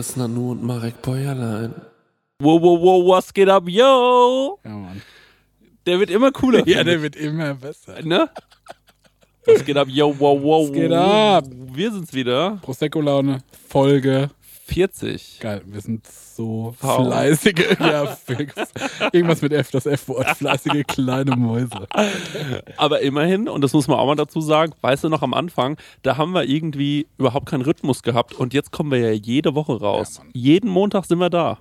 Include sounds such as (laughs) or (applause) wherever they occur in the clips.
Chris Nanu und Marek Bäuerlein. Wow, wow, wow, was geht ab, yo? Ja, Mann. Der wird immer cooler. (laughs) Ja, der wird immer besser. ne? Was geht ab, yo, wow, wow. Was geht ab? Wir sind's wieder. Prosecco-Laune, Folge. 40. Geil, wir sind so Wow. fleißige. (laughs) Ja, fix. irgendwas mit F, das F-Wort. Fleißige kleine Mäuse. Aber immerhin, und das muss man auch mal dazu sagen, weißt du noch am Anfang, da haben wir irgendwie überhaupt keinen Rhythmus gehabt und jetzt kommen wir ja jede Woche raus. Ja. Jeden Montag sind wir da.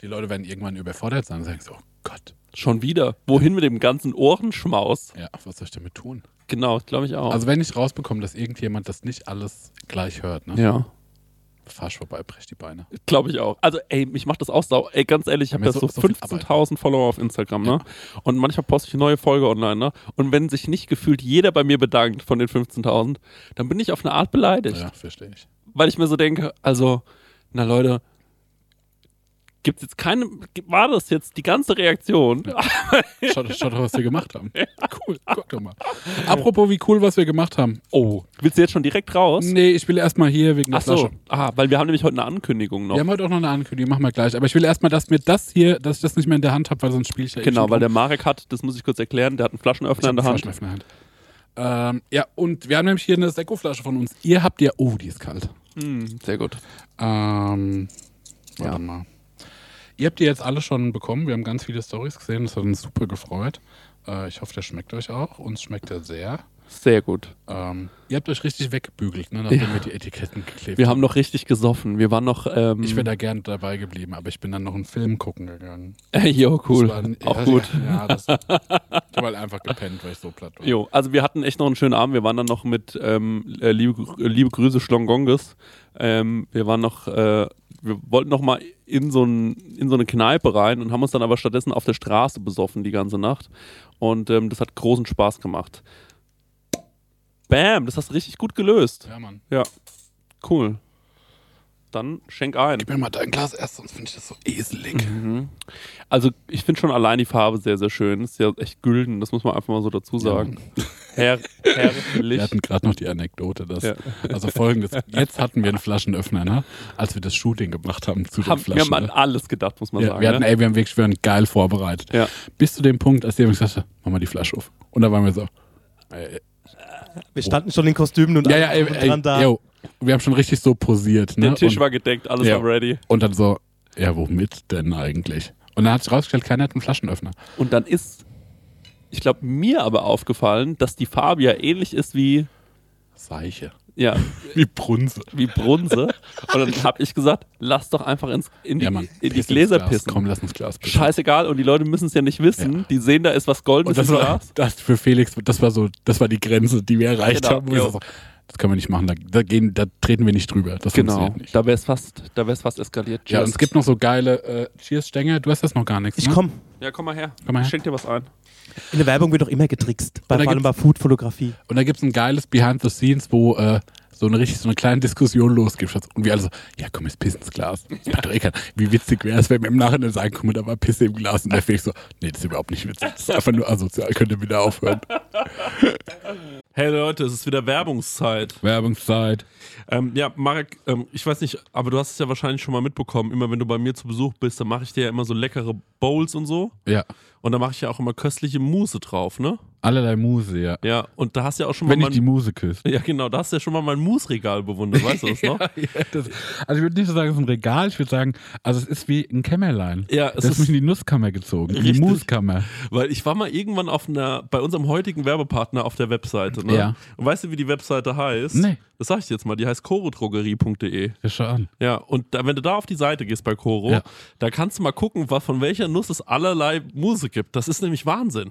Die Leute werden irgendwann überfordert sein und sagen so, oh Gott, Schon wieder. Wohin mit dem ganzen Ohrenschmaus? ja, was soll ich damit tun? Genau, glaube ich auch. Also wenn ich rausbekomme, dass irgendjemand das nicht alles gleich hört, ne? ja, fahr ich vorbei, brech die Beine. glaube ich auch. Also, ey, mich macht das auch sau. Ey, ganz ehrlich, ich habe ja so- so, so viel 15.000 Follower auf Instagram, ne? Und manchmal poste ich eine neue Folge online, ne? Und wenn sich nicht gefühlt jeder bei mir bedankt von den 15.000, dann bin ich auf eine Art beleidigt. Ja, verstehe ich. weil ich mir so denke, also, na Leute, gibt's jetzt keine, war das jetzt die ganze Reaktion? Schaut, schaut doch, was wir gemacht haben. (laughs) Cool, guck doch mal. Apropos, wie cool, was wir gemacht haben. Oh, willst du jetzt schon direkt raus? Nee, ich will erstmal hier wegen der Ach so, Flasche. ah, weil wir haben nämlich heute eine Ankündigung noch. Wir haben heute auch noch eine Ankündigung, machen wir gleich. Aber ich will erstmal, dass mir das hier, dass ich das nicht mehr in der Hand habe, weil sonst spiele ich ja eh genau, weil der Marek hat, das muss ich kurz erklären, der hat einen Flaschenöffner in der Hand. eine Flasche in der Hand. Ähm, ja, und wir haben nämlich hier eine Sekko-Flasche von uns. Ihr habt ja, oh, die ist kalt. Hm, sehr gut. Ähm, warte Ja. mal. Ihr habt die jetzt alle schon bekommen. Wir haben ganz viele Stories gesehen. Das hat uns super gefreut. Äh, ich hoffe, der schmeckt euch auch. Uns schmeckt er sehr. Sehr gut. Ähm, ihr habt euch richtig weggebügelt, ne, nachdem wir die Etiketten geklebt Wir haben noch richtig gesoffen. Wir waren noch, ähm, Ich wäre da gern dabei geblieben, aber ich bin dann noch einen Film gucken gegangen. äh, (laughs) jo, cool. War- Auch ja, gut. Ja, das, ich habe halt einfach gepennt, weil ich so platt war. Jo, also wir hatten echt noch einen schönen Abend. Wir waren dann noch mit ähm, äh, liebe, äh, liebe Grüße Schlongonges. Ähm, wir waren noch, äh, wir wollten noch mal in so, ein, in so eine Kneipe rein und haben uns dann aber stattdessen auf der Straße besoffen die ganze Nacht. Und ähm, das hat großen Spaß gemacht. Bam, das hast du richtig gut gelöst. Ja, Mann. Ja, cool. Dann schenk ein. Gib mir mal dein Glas erst, sonst finde ich das so eselig. Mhm. Also ich finde schon allein die Farbe sehr, sehr schön. Ist ja echt gülden, das muss man einfach mal so dazu sagen. (laughs) Herr, Wir herrlich. hatten gerade noch die Anekdote, dass, Ja. also folgendes, jetzt hatten wir einen Flaschenöffner, ne? als wir das Shooting gemacht haben zu den Haben, wir Flaschen. haben an alles gedacht, muss man ja, sagen. wir hatten, ne? ey, wir haben wirklich wir waren geil vorbereitet. Ja. Bis zu dem Punkt, als jemand gesagt hat, mach mal die Flasche auf. Und da waren wir so, ey, Wir standen schon in Kostümen und ja, ja, ey, ey, dran da. yo, wir haben schon richtig so posiert. Ne? Der Tisch und, war gedeckt, alles Ja. war ready. und dann so, ja, womit denn eigentlich? Und dann hat sich rausgestellt, keiner hat einen Flaschenöffner. Und dann ist, ich glaube, mir aber aufgefallen, dass die Farbe ja ähnlich ist wie, Seiche. ja, (laughs) Wie Brunse. wie Brunse. Und dann habe ich gesagt, lass doch einfach ins, in die, Ja, Mann. in die Gläser Glas. pissen. Komm, lass uns Glas pissen. Scheißegal, und die Leute müssen es ja nicht wissen. Ja. Die sehen, da ist was Goldenes Und das im war, Glas. das für Felix, das war so, das war die Grenze, die wir erreicht Genau, haben. so, das können wir nicht machen, da, da, gehen, da treten wir nicht drüber. Das Genau, funktioniert nicht. da wäre es fast, da wär's fast eskaliert. Ja, und Cheers. es gibt noch so geile äh, Cheers-Stänger. Du hast das noch gar nichts. Ich ne? komm. ja, komm mal her. Komm mal her. Ich schenk dir was ein. In der Werbung wird doch immer getrickst. Bei, Und da vor allem bei Food-Fotografie. Und da gibt es ein geiles Behind the Scenes, wo äh, so eine richtig so eine kleine Diskussion losgeht. Und wir alle so, ja komm, jetzt piss ins Glas. Eh. Wie witzig wäre es, wenn wir im Nachhinein sagen, mal, da war Pisse im Glas. Und der Felix so, nee, das ist überhaupt nicht witzig. Das ist einfach nur asozial, könnt ihr wieder aufhören. (laughs) Hey Leute, es ist wieder Werbungszeit. Werbungszeit. Ähm, ja, Marek, ähm, ich weiß nicht, aber du hast es ja wahrscheinlich schon mal mitbekommen. Immer wenn du bei mir zu Besuch bist, dann mache ich dir ja immer so leckere Bowls und so. Ja. Und da mache ich ja auch immer köstliche Mousse drauf, ne? Allerlei Muse, ja. Ja, und da hast du ja auch schon Wenn mal ich die Muse küsse. Ja, genau, da hast du ja schon mal mein Mousse-Regal bewundert, weißt du das (laughs) noch? Ja, das, also ich würde nicht so sagen, es ist ein Regal, ich würde sagen, also es ist wie ein Kämmerlein. Ja, es das ist mich in die Nusskammer gezogen, in die Richtig. Muskammer. weil ich war mal irgendwann auf einer, bei unserem heutigen Werbepartner auf der Webseite, ne? Ja. Und weißt du, wie die Webseite heißt? Nee. Das sag ich jetzt mal, die heißt chorodrogerie.de. Ja, schau an. Ja, und da, wenn du da auf die Seite gehst bei Coro, Ja. da kannst du mal gucken, was, von welcher Nuss es allerlei Muse gibt. Das ist nämlich Wahnsinn.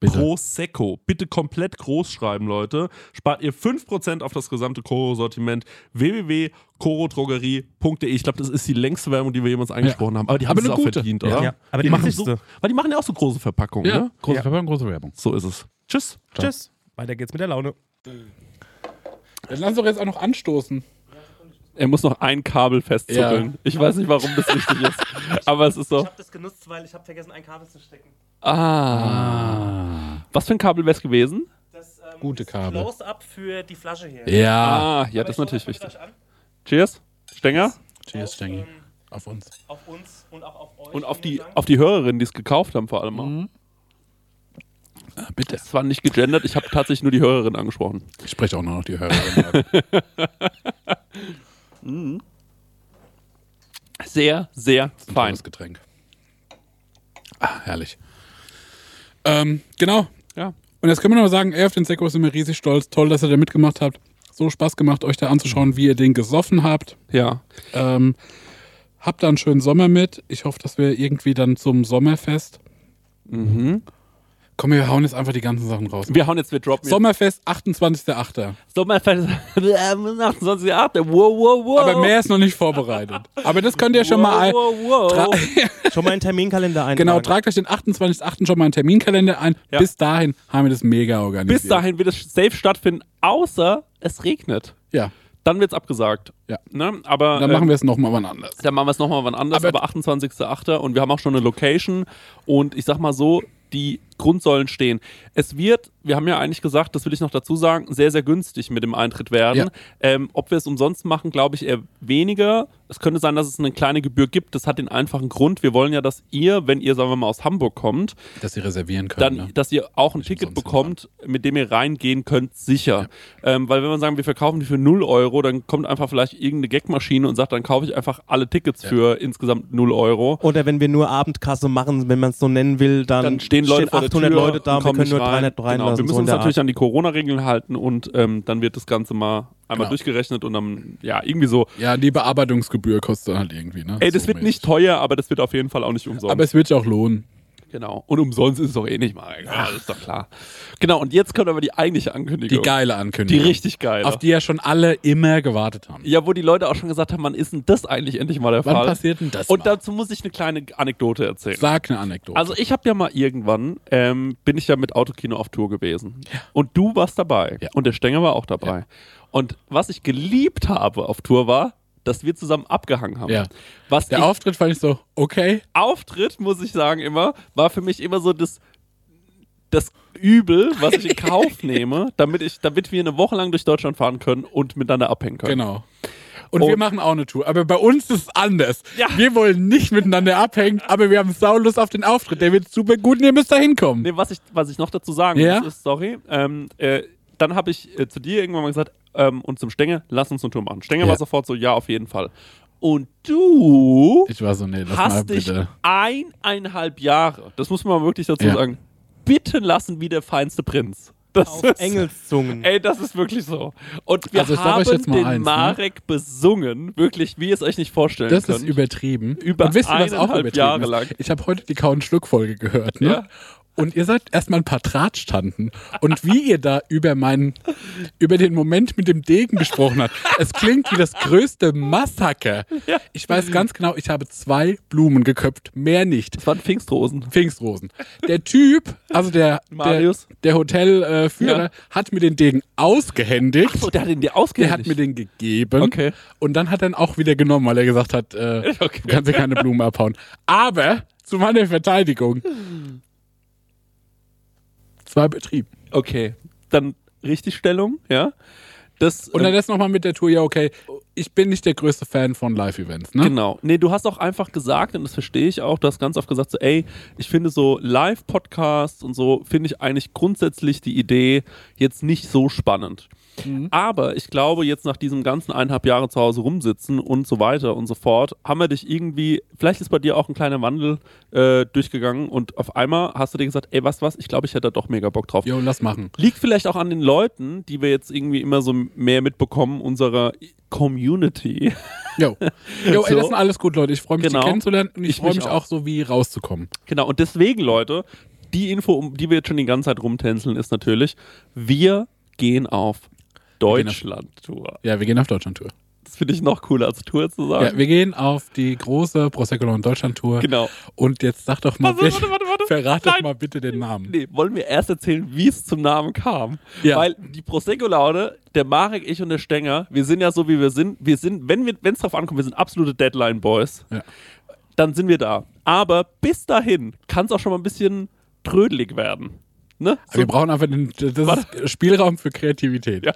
Bitte. Prosecco, bitte komplett groß schreiben, Leute, spart ihr 5% auf das gesamte Koro-Sortiment www.korodrogerie.de. Ich glaube, das ist die längste Werbung, die wir jemals angesprochen haben, aber die haben Aber es auch gute. verdient, Ja. oder? Ja, aber die machen so, weil die machen ja auch so große Verpackungen, Ja, ne? große Ja. Verpackung, große Werbung. So ist es. Tschüss. Tschüss. Weiter geht's mit der Laune. Dann lass doch jetzt auch noch anstoßen. Er muss noch ein Kabel festzügeln. Ja. Ich weiß nicht, warum das wichtig ist, aber es ist so. habe das genutzt, weil ich habe vergessen, ein Kabel zu stecken. Ah. Was für ein Kabel wäre es gewesen? Das ähm, Gute Kabel. Close-up für die Flasche hier. Ja. Ah, ja, das ist natürlich wichtig. Cheers. Stenger. Cheers, Stengi. Auf uns. Auf uns und auch auf euch. Und auf die, Dank. auf die Hörerinnen, die es gekauft haben, vor allem. auch. Mhm. Ah, bitte. Es war nicht gegendert, ich habe tatsächlich nur die Hörerin angesprochen. Ich spreche auch nur noch die Hörerin an. (laughs) Sehr, sehr fein. Tolles Getränk. Ah, herrlich. Ähm, genau. Ja. Und jetzt können wir noch sagen, ey, auf den Sekko sind wir riesig stolz. Toll, dass ihr da mitgemacht habt. So Spaß gemacht, euch da anzuschauen, wie ihr den gesoffen habt. Ja. Ähm, habt da einen schönen Sommer mit. Ich hoffe, dass wir irgendwie dann zum Sommerfest. Mhm. Komm, wir hauen jetzt einfach die ganzen Sachen raus. Wir hauen jetzt, wir droppen Sommerfest, 28.08. jetzt. Sommerfest 28.8. (laughs) Wow, wow, wow. Aber mehr ist noch nicht vorbereitet. Aber das könnt ihr schon wow, mal ein. Wow, wow. (laughs) Schon mal einen Terminkalender eintragen. genau, tragt euch den 28.08. schon mal einen Terminkalender ein. Ja. Bis dahin haben wir das mega organisiert. Bis dahin wird es safe stattfinden, außer es regnet. Ja. Dann wird es abgesagt. Ja. Ne? Aber Dann äh, machen wir es nochmal wann anders. Dann machen wir es nochmal wann anders, Aber- aber, 28.08. und wir haben auch schon eine Location und ich sag mal so, die Grundsäulen stehen. Es wird, wir haben ja eigentlich gesagt, das will ich noch dazu sagen, sehr, sehr günstig mit dem Eintritt werden. Ja. Ähm, ob wir es umsonst machen, glaube ich eher weniger. Es könnte sein, dass es eine kleine Gebühr gibt. Das hat den einfachen Grund. Wir wollen ja, dass ihr, wenn ihr, sagen wir mal, aus Hamburg kommt, Dass sie reservieren können. dann, ne? dass ihr auch ein Nicht Ticket bekommt, mit dem ihr reingehen könnt, sicher. Ähm, weil wenn wir sagen, wir verkaufen die für 0 Euro, dann kommt einfach vielleicht irgendeine Gagmaschine und sagt, dann kaufe ich einfach alle Tickets für insgesamt 0 Euro. Oder wenn wir nur Abendkasse machen, wenn man es so nennen will, dann, Dann stehen Leute vor der 800 Tür Leute da wir kommen können nur nicht rein. 300 reinlassen. Genau. Wir müssen so uns natürlich Art. an die Corona-Regeln halten und ähm, dann wird das Ganze mal einmal Genau. durchgerechnet und dann, ja, irgendwie so. ja, die Bearbeitungsgebühr kostet dann halt irgendwie, ne? Ey, das So wird mäßig. nicht teuer, aber das wird auf jeden Fall auch nicht umsonst. Aber es wird sich auch lohnen. Genau. Und umsonst ist es doch eh nicht mal. Ja, ist doch klar. Genau, und jetzt kommt aber die eigentliche Ankündigung. Die geile Die Ankündigung. richtig geile. Auf die ja schon alle immer gewartet haben. ja, wo die Leute auch schon gesagt haben, wann ist denn das eigentlich endlich mal der Wann Fall? passiert denn das Und mal? dazu muss ich eine kleine Anekdote erzählen. Sag eine Anekdote. Also ich habe ja mal irgendwann, ähm, bin ich ja mit Autokino auf Tour gewesen. Und du warst dabei. Ja. Und der Stenger war auch dabei. Und was ich geliebt habe auf Tour war, dass wir zusammen abgehangen haben. Ja. Was der ich, Auftritt fand ich so, okay. Auftritt, muss ich sagen, immer, war für mich immer so das, das Übel, was ich in (laughs) Kauf nehme, damit, ich, damit wir eine Woche lang durch Deutschland fahren können und miteinander abhängen können. Genau. Und, Und- wir machen auch eine Tour. Aber bei uns ist es anders. Ja. Wir wollen nicht miteinander abhängen, aber wir haben Saulust auf den Auftritt. Der wird super gut und ihr müsst da hinkommen. Nee, was ich, was ich noch dazu sagen Ja? muss, ist, sorry, ähm, äh, dann habe ich äh, zu dir irgendwann mal gesagt, ähm, und zum Stenger, lass uns eine Tour machen. Stenger Ja. war sofort so, ja, auf jeden Fall. Und du Ich war so, nee, lass mal hast dich bitte. eineinhalb Jahre, das muss man mal wirklich dazu Ja. sagen, bitten lassen wie der feinste Prinz. Das Auf ist, Engelszungen. Ey, das ist wirklich so. Und wir Also haben euch jetzt mal den eins, ne? Marek besungen, wirklich, wie ihr es euch nicht vorstellen Das könnt. ist übertrieben. Über und wisst ihr, was auch übertrieben Jahre ist? lang. Ich habe heute die Kauen-Schluck-Folge gehört, ne? Ja. Und ihr seid erstmal ein paar Drahtstanden. Und wie ihr da über meinen, über den Moment mit dem Degen gesprochen habt, es klingt wie das größte Massaker. Ich weiß ganz genau, ich habe zwei Blumen geköpft, mehr nicht. das waren Pfingstrosen. Pfingstrosen. Der Typ, also der, der, Marius? der Hotelführer, äh, Führer, Ja. hat mir den Degen ausgehändigt. So, der hat ihn dir Der ausgehändigt. hat mir den gegeben. Okay. Und dann hat er ihn auch wieder genommen, weil er gesagt hat, äh, (laughs) Okay. du kannst dir keine Blumen abhauen. Aber zu meiner Verteidigung. Es war übertrieben. Okay, dann Richtigstellung, ja. Das, Und ähm, dann das nochmal mit der Tour, ja, okay, ich bin nicht der größte Fan von Live-Events, ne? Genau. Nee, du hast auch einfach gesagt, und das verstehe ich auch, du hast ganz oft gesagt, so, ey, ich finde so Live-Podcasts und so, finde ich eigentlich grundsätzlich die Idee jetzt nicht so spannend. Mhm. Aber ich glaube, jetzt nach diesem ganzen eineinhalb Jahre zu Hause rumsitzen und so weiter und so fort, haben wir dich irgendwie, vielleicht ist bei dir auch ein kleiner Wandel äh, durchgegangen und auf einmal hast du dir gesagt, ey, was, was, ich glaube, ich hätte da doch mega Bock drauf. Jo, lass machen. Liegt vielleicht auch an den Leuten, die wir jetzt irgendwie immer so mehr mitbekommen, unserer Community. Jo. (laughs) Jo, ey, So. das sind alles gut, Leute. Ich freue mich, Genau. die kennenzulernen und ich, Ich freue mich auch. auch so, wie rauszukommen. Genau, und deswegen, Leute, die Info, um die wir jetzt schon die ganze Zeit rumtänzeln, ist natürlich, wir gehen auf- Deutschland-Tour. Ja, wir gehen auf Deutschland-Tour. Das finde ich noch cooler als Tour zu sagen. Ja, wir gehen auf die große Prosecco und Deutschland-Tour. genau. Und jetzt sag doch mal, Warte, warte, warte, warte. verrat doch mal bitte den Namen. Nee, wollen wir erst erzählen, wie es zum Namen kam. Ja. Weil die Prosecco-Laune, der Marek, ich und der Stenger, wir sind ja so, wie wir sind. Wir sind, wenn es drauf ankommt, wir sind absolute Deadline-Boys. Ja. Dann sind wir da. Aber bis dahin kann es auch schon mal ein bisschen trödelig werden. Ne? Wir brauchen einfach den, Spielraum für Kreativität. Ja.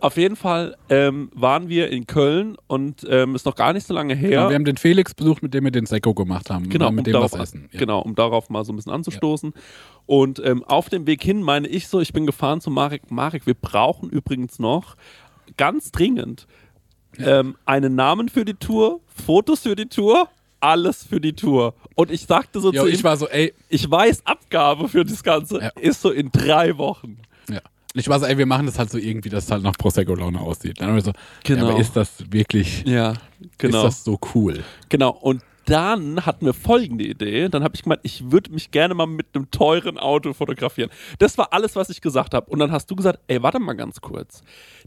Auf jeden Fall ähm, waren wir in Köln und ähm, ist noch gar nicht so lange her. Ja. Wir haben den Felix besucht, mit dem wir den Sekko gemacht haben. genau, mit um dem darauf, was essen. Ja. genau, um darauf mal so ein bisschen anzustoßen. Und ähm, auf dem Weg hin meine ich so, ich bin gefahren zu Marek. Marek, wir brauchen übrigens noch ganz dringend ähm, einen Namen für die Tour, Fotos für die Tour, alles für die Tour. Und ich sagte so Jo, zu ich ihm, war so, ey, ich weiß, Abgabe für das Ganze Ja. ist so in drei Wochen. ja. Ich war so, ey, wir machen das halt so irgendwie, dass es halt nach Prosecco-Laune aussieht. Dann haben wir so, Genau. ja, aber ist das wirklich, Ja, genau. ist das so cool? Genau, und dann hatten wir folgende Idee. Dann habe ich gemeint, ich würde mich gerne mal mit einem teuren Auto fotografieren. Das war alles, was ich gesagt habe. Und dann hast du gesagt, ey, warte mal ganz kurz.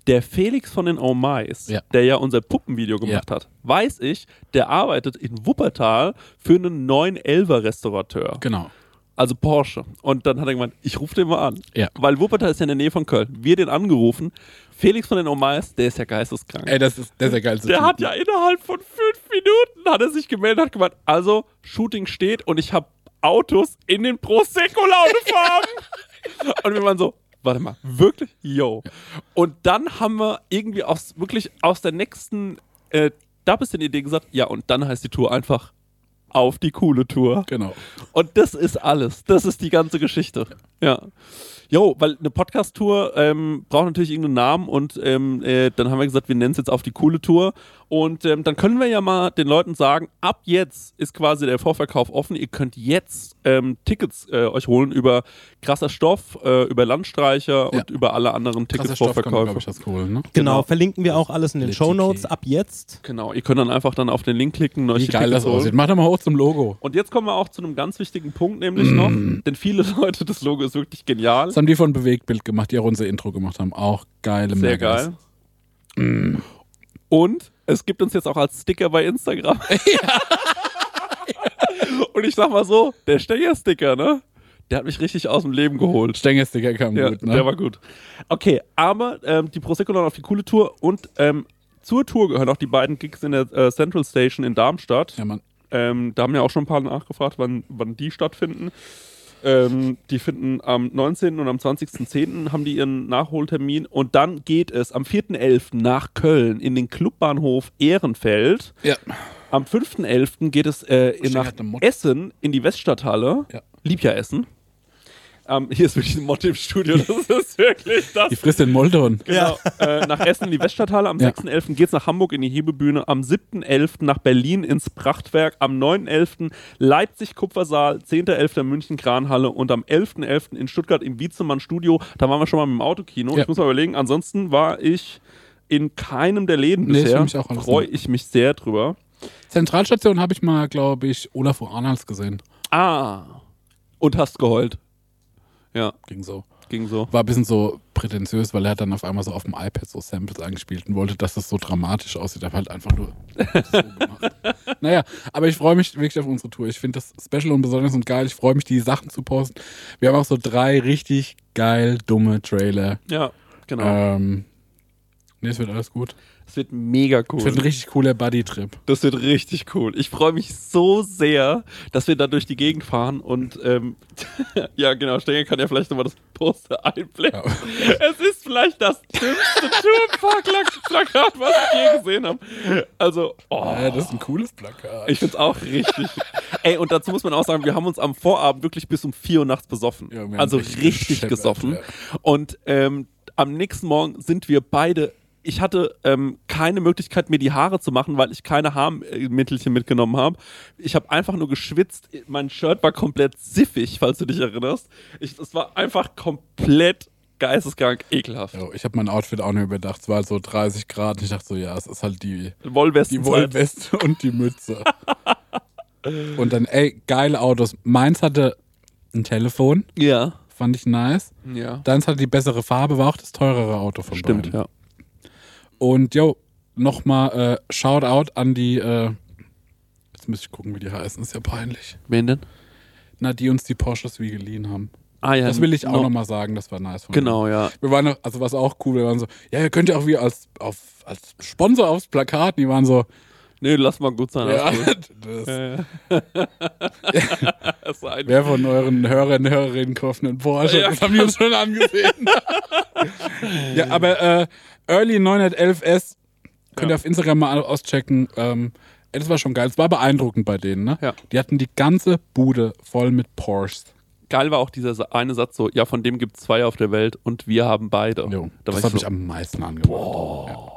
Der Felix von den Oh Mais, Ja. der ja unser Puppenvideo gemacht hat, weiß ich, der arbeitet in Wuppertal für einen 911er Restaurateur. Genau. Also Porsche. Und dann hat er gemeint, ich rufe den mal an. Ja. Weil Wuppertal ist ja in der Nähe von Köln. Wir den angerufen. Felix von den Oh Mais, der ist ja geisteskrank. Ey, das ist, das ist der geilste Der Typ. hat ja innerhalb von fünf Minuten hat er sich gemeldet und hat gemeint, also Shooting steht und ich habe Autos in den Prosecco-Launefarben. (laughs) und wir waren so, warte mal, wirklich? Yo. Und dann haben wir irgendwie aus, wirklich aus der nächsten äh, da bist du die Idee gesagt, ja, und dann heißt die Tour einfach auf die coole Tour. Genau. Und das ist alles. Das ist die ganze Geschichte. Ja. Jo, weil eine Podcast-Tour ähm, braucht natürlich irgendeinen Namen und ähm, äh, dann haben wir gesagt, wir nennen es jetzt auf die coole Tour. Und ähm, dann können wir ja mal den Leuten sagen, ab jetzt ist quasi der Vorverkauf offen. Ihr könnt jetzt ähm, Tickets äh, euch holen über krasser Stoff, äh, über Landstreicher Ja. und über alle anderen Krasser Stoff kann, Tickets-Vorverkäufe. glaube ich, das holen, ne? Genau, Genau. verlinken wir auch alles in den Show Notes ab jetzt. Genau, ihr könnt dann einfach dann auf den Link klicken und euch Wie die geil Tickets das aussieht. holen. Mach doch mal hoch zum Logo. Und jetzt kommen wir auch zu einem ganz wichtigen Punkt, nämlich noch, denn viele (laughs) Leute, das Logo ist wirklich genial. Das haben die von Bewegtbild gemacht, die auch unser Intro gemacht haben. Auch geile Sehr Megas. geil. Und es gibt uns jetzt auch als Sticker bei Instagram. (laughs) Und ich sag mal so, der Stenger-Sticker, ne? Der hat mich richtig aus dem Leben geholt. Stängersticker kam Ja, gut, ne? der war gut. Okay, aber ähm, die Prosecco auf die coole Tour und ähm, zur Tour gehören auch die beiden Gigs in der äh, Central Station in Darmstadt. ja, Mann. Ähm, da haben ja auch schon ein paar nachgefragt, wann, wann die stattfinden. Ähm, die finden am 19. und am 20.10. haben die ihren Nachholtermin und dann geht es am 4.11. nach Köln in den Clubbahnhof Ehrenfeld. Ja. Am 5.11. geht es äh, nach. Essen in die Weststadthalle. Ja. Lieb ja Essen. Ähm, hier ist wirklich ein Motte im Studio. Das ist wirklich das. Die frisst den Moldon. Genau. Äh, nach Essen in die Weststadthalle. Am Ja. 6.11. geht es nach Hamburg in die Hebebühne. Am 7.11. nach Berlin ins Prachtwerk. Am 9.11. Leipzig Kupfersaal. 10.11. München Kranhalle. Und am 11.11. in Stuttgart im Wiezemann Studio. Da waren wir schon mal mit dem Autokino. Ja. Ich muss mal überlegen. Ansonsten war ich in keinem der Läden Nee, ich bisher. Freue ich mich sehr drüber. Zentralstation habe ich mal, glaube ich, Olaf Arnals gesehen. Ah. Und hast geheult. Ja, Ging so. ging so. War ein bisschen so prätentiös, weil er hat dann auf einmal so auf dem iPad so Samples eingespielt und wollte, dass das so dramatisch aussieht. Aber halt einfach nur (laughs) so gemacht. Naja, aber ich freue mich wirklich auf unsere Tour. Ich finde das special und besonders und geil. Ich freue mich, die Sachen zu posten. Wir haben auch so drei richtig geil dumme Trailer. Ja, genau. Ähm, nee, es wird alles gut. Es wird mega cool. Es wird ein richtig cooler Buddy-Trip. Das wird richtig cool. Ich freue mich so sehr, dass wir da durch die Gegend fahren und ähm, (laughs) ja, genau, Stenger kann ja vielleicht nochmal das Poster einblenden. (laughs) Es ist vielleicht das dümmste Tourpark-Plakat, was ich je gesehen habe. Also, oh, Ja, das ist ein cooles Plakat. ich finde es auch richtig. Ey, und dazu muss man auch sagen, wir haben uns am Vorabend wirklich bis um 4 Uhr nachts besoffen. Ja, also richtig richtig gesoffen. ja. Und ähm, am nächsten Morgen sind wir beide. Ich hatte ähm, keine Möglichkeit, mir die Haare zu machen, weil ich keine Haarmittelchen mitgenommen habe. Ich habe einfach nur geschwitzt. Mein Shirt war komplett siffig, falls du dich erinnerst. Ich, es war einfach komplett geisteskrank ekelhaft. Ich habe mein Outfit auch nicht überdacht. Es war halt so 30 Grad. Ich dachte so, ja, es ist halt die, Wollwesten. die Wollweste (laughs) und die Mütze. (laughs) und dann, ey, geile Autos. Meins hatte ein Telefon, Ja. fand ich nice. Ja. Deins hatte die bessere Farbe, war auch das teurere Auto von Stimmt, beiden. ja. Und jo, nochmal äh, Shoutout an die, äh, jetzt müsste ich gucken, wie die heißen, ist ja peinlich. Wen denn? Na, die uns die Porsches wie geliehen haben. Ah ja. Das will ich auch no- nochmal sagen, das war nice von Genau, ja. Wir waren also was auch cool, wir waren so, ja, ihr könnt ja auch wie als, auf, als Sponsor aufs Plakat, die waren so, Nee, lass mal gut sein. ja, (laughs) das, Ja, ja. (laughs) das wer von euren Hörern und Hörerinnen kauft einen Porsche? Das haben wir uns schon angesehen. (laughs) ja, aber äh, Early 911S könnt ihr auf Instagram mal auschecken. Ähm, das war schon geil. Es war beeindruckend bei denen, ne? Ja. Die hatten die ganze Bude voll mit Porsches. Geil war auch dieser eine Satz so, ja, von dem gibt es zwei auf der Welt und wir haben beide. Jo, da das hat ich mich so, am meisten angemacht. Ja.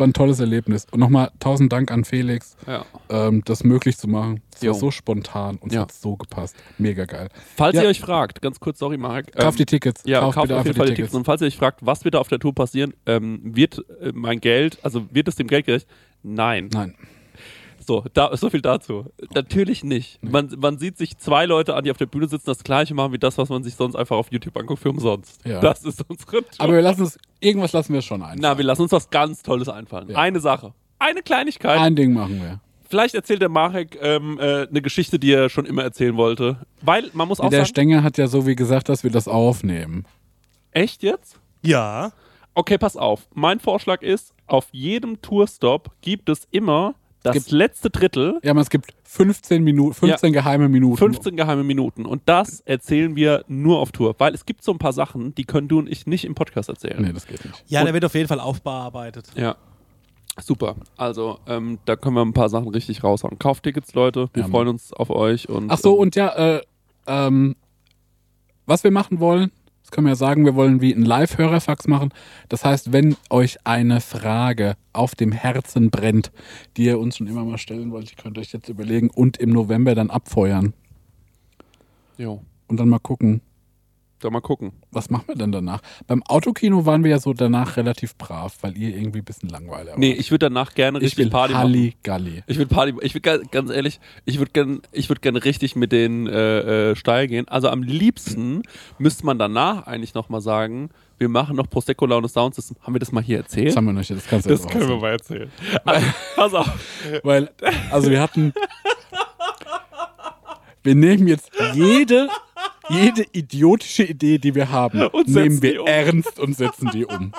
War ein tolles Erlebnis. Und nochmal tausend Dank an Felix, ja. ähm, das möglich zu machen. Es war so spontan und es Ja. hat so gepasst. Mega geil. Falls Ja. ihr euch fragt, ganz kurz, sorry Marek. Kauft die Tickets. Ja, kauft kauft auf jeden Fall die Tickets. Und falls ihr euch fragt, was wird da auf der Tour passieren, ähm, wird äh, mein Geld, also wird es dem Geld gerecht? Nein. Nein. So, da, so viel dazu. Natürlich nicht. Man, man sieht sich zwei Leute an, die auf der Bühne sitzen, das gleiche machen wie das, was man sich sonst einfach auf YouTube anguckt für umsonst. Ja. Das ist unsere Tour. Aber wir lassen es, irgendwas lassen wir schon ein. Na, wir lassen uns was ganz Tolles einfallen. Ja. Eine Sache. Eine Kleinigkeit. Ein Ding machen wir. Vielleicht erzählt der Marek ähm, äh, eine Geschichte, die er schon immer erzählen wollte. Weil man muss auch Der sagen, Stenger hat ja so wie gesagt, dass wir das aufnehmen. echt jetzt? Ja. Okay, pass auf. Mein Vorschlag ist, auf jedem Tourstop gibt es immer das Gibt- letzte Drittel, Ja, aber es gibt 15 Minuten, 15 geheime Minuten. 15 geheime Minuten. Und das erzählen wir nur auf Tour. Weil es gibt so ein paar Sachen, die können du und ich nicht im Podcast erzählen. Nee, das geht nicht. Ja, Und- der wird auf jeden Fall aufbearbeitet. Ja. Super. Also, ähm, da können wir ein paar Sachen richtig raushauen. Kauft Tickets, Leute. Wir Ja, freuen uns auf euch. Und, Ach so, ähm, und ja, äh, ähm, was wir machen wollen, das können wir ja sagen, wir wollen wie ein Live-Hörerfax machen. Das heißt, wenn euch eine Frage auf dem Herzen brennt, die ihr uns schon immer mal stellen wollt, ihr könnt euch jetzt überlegen und im November dann abfeuern Jo. und dann mal gucken, Da mal gucken. was machen wir denn danach? Beim Autokino waren wir ja so danach relativ brav, weil ihr irgendwie ein bisschen langweilig wart. Nee, ich würde danach gerne ich richtig will Party machen. Halli Galli. Ich würde Party, ich würde ganz ehrlich, ich würde gern, ich würde gern richtig mit den äh, äh, steil gehen. Also am liebsten müsste man danach eigentlich noch mal sagen, wir machen noch Prosecco Laune Sound System. Haben wir das mal hier erzählt? Das haben wir noch nicht, das kannst du Das können wir mal erzählen. Also, pass auf. (laughs) Weil, also wir hatten. Wir nehmen jetzt jede, jede idiotische Idee, die wir haben, (laughs) Und nehmen wir um. ernst und setzen die um.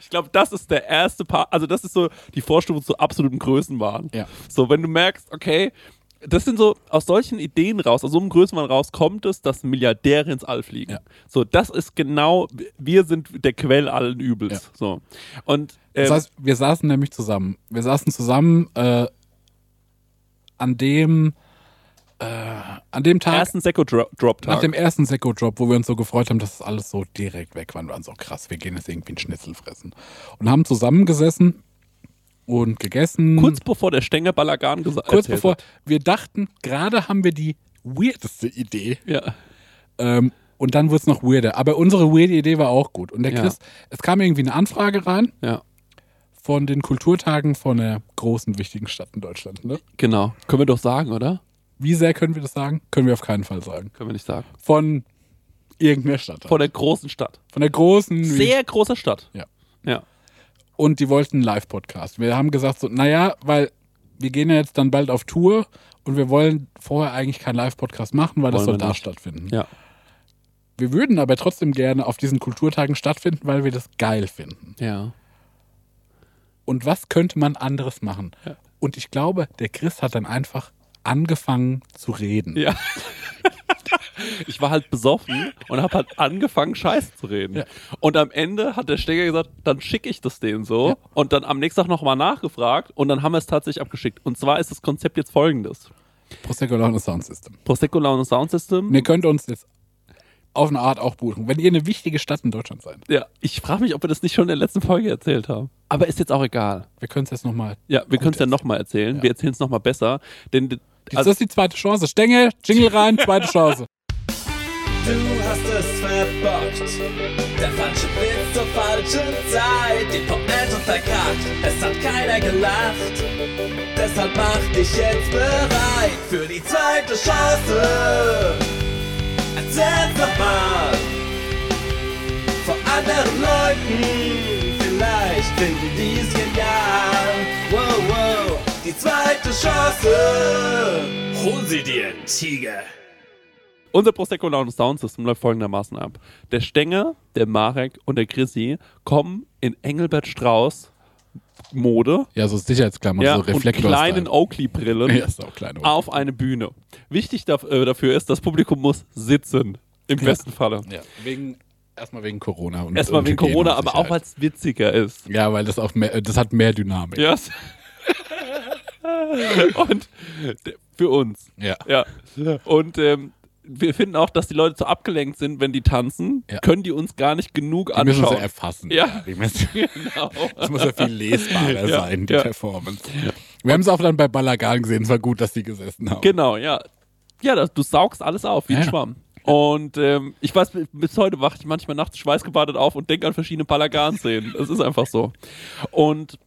Ich glaube, das ist der erste Part. Also das ist so die Vorstufe zu absolutem Größenwahn. Ja. So, wenn du merkst, okay, das sind so aus solchen Ideen raus, aus so einem Größenwahn raus, kommt es, dass Milliardäre ins All fliegen. Ja. So, das ist genau, wir sind der Quell allen Übels. Ja. So. Und ähm, Das heißt, wir saßen nämlich zusammen. Wir saßen zusammen äh, an dem äh, an dem Tag, ersten Secco-Drop-Tag. nach dem ersten Sekko-Drop, wo wir uns so gefreut haben, dass das alles so direkt weg war. Wir waren so krass, wir gehen jetzt irgendwie einen Schnitzel fressen. Und haben zusammengesessen und gegessen. Kurz bevor der Stenger Balagan gesagt kurz erzählt bevor hat. wir dachten, gerade haben wir die weirdeste Idee. Ja. Ähm, und dann wurde es noch weirder. Aber unsere weirde Idee war auch gut. Und der Ja. Chris, es kam irgendwie eine Anfrage rein Ja. von den Kulturtagen von einer großen, wichtigen Stadt in Deutschland. Ne? Genau. Können wir doch sagen, oder? Wie sehr können wir das sagen? Können wir auf keinen Fall sagen. Können wir nicht sagen. Von irgendeiner Stadt. Vor der großen Stadt. Von der großen. Sehr großer Stadt. Ja. Ja. Und die wollten einen Live-Podcast. Wir haben gesagt, so, naja, weil wir gehen ja jetzt dann bald auf Tour und wir wollen vorher eigentlich keinen Live-Podcast machen, weil das Wollen soll wir da nicht. stattfinden. Ja. Wir würden aber trotzdem gerne auf diesen Kulturtagen stattfinden, weil wir das geil finden. Ja. Und was könnte man anderes machen? Ja. Und ich glaube, der Chris hat dann einfach angefangen zu reden. Ja. Ich war halt besoffen und habe halt angefangen, Scheiße zu reden. Ja. Und am Ende hat der Steger gesagt, dann schicke ich das denen so. Ja. Und dann am nächsten Tag nochmal nachgefragt und dann haben wir es tatsächlich abgeschickt. Und zwar ist das Konzept jetzt folgendes. Prosecco Laune Sound System. Prosecco Laune Sound System. Und ihr könnt uns jetzt auf eine Art auch buchen, wenn ihr eine wichtige Stadt in Deutschland seid. Ja, ich frage mich, ob wir das nicht schon in der letzten Folge erzählt haben. Aber ist jetzt auch egal. Wir können es jetzt nochmal. Ja, wir können es ja nochmal erzählen. Ja. Wir erzählen es nochmal besser. Denn Das also, ist die zweite Chance. Stengel, Jingle rein, zweite Chance. (laughs) Du hast es verbockt. Der falsche Witz zur falschen Zeit. Die Pointe verkackt. Es hat keiner gelacht. Deshalb mach dich jetzt bereit für die zweite Chance. Erzähl's nochmal. Vor anderen Leuten. Vielleicht finden die es genial. Wow, wow. Die zweite Chance. Hol sie dir, Tiger. unser Prosecco Laune Sound System läuft folgendermaßen ab. Der Stenger, der Marek und der Chrissy kommen in Engelbert Strauß Mode Ja, so Sicherheitsklammern, ja, so und reflektlos. kleinen Oakley-Brillen (laughs) Ja, ist auch klein. auf eine Bühne. Wichtig äh, dafür ist, das Publikum muss sitzen. Im Ja. besten Falle. Ja, wegen, erstmal wegen Corona. Und, Erstmal wegen Hygiene Corona, aber auch weil es witziger ist. Ja, weil das auch mehr, das hat mehr Dynamik. Ja. (laughs) (laughs) (laughs) und für uns. Ja. Ja. Und ähm, wir finden auch, dass die Leute zu abgelenkt sind, wenn die tanzen, Ja. können die uns gar nicht genug Die müssen sie anschauen. erfassen. Ja. Die müssen, (laughs) Genau. das muss ja viel lesbarer Ja, sein, die ja. Performance. Wir haben es auch dann bei Balagan gesehen, es war gut, dass die gesessen haben. Genau, ja. Ja, das, du saugst alles auf, wie Ja, ein ja. Schwamm. Und ähm, ich weiß, bis heute wache ich manchmal nachts schweißgebadet auf und denke an verschiedene Palagan-Szenen. Das ist einfach so. Und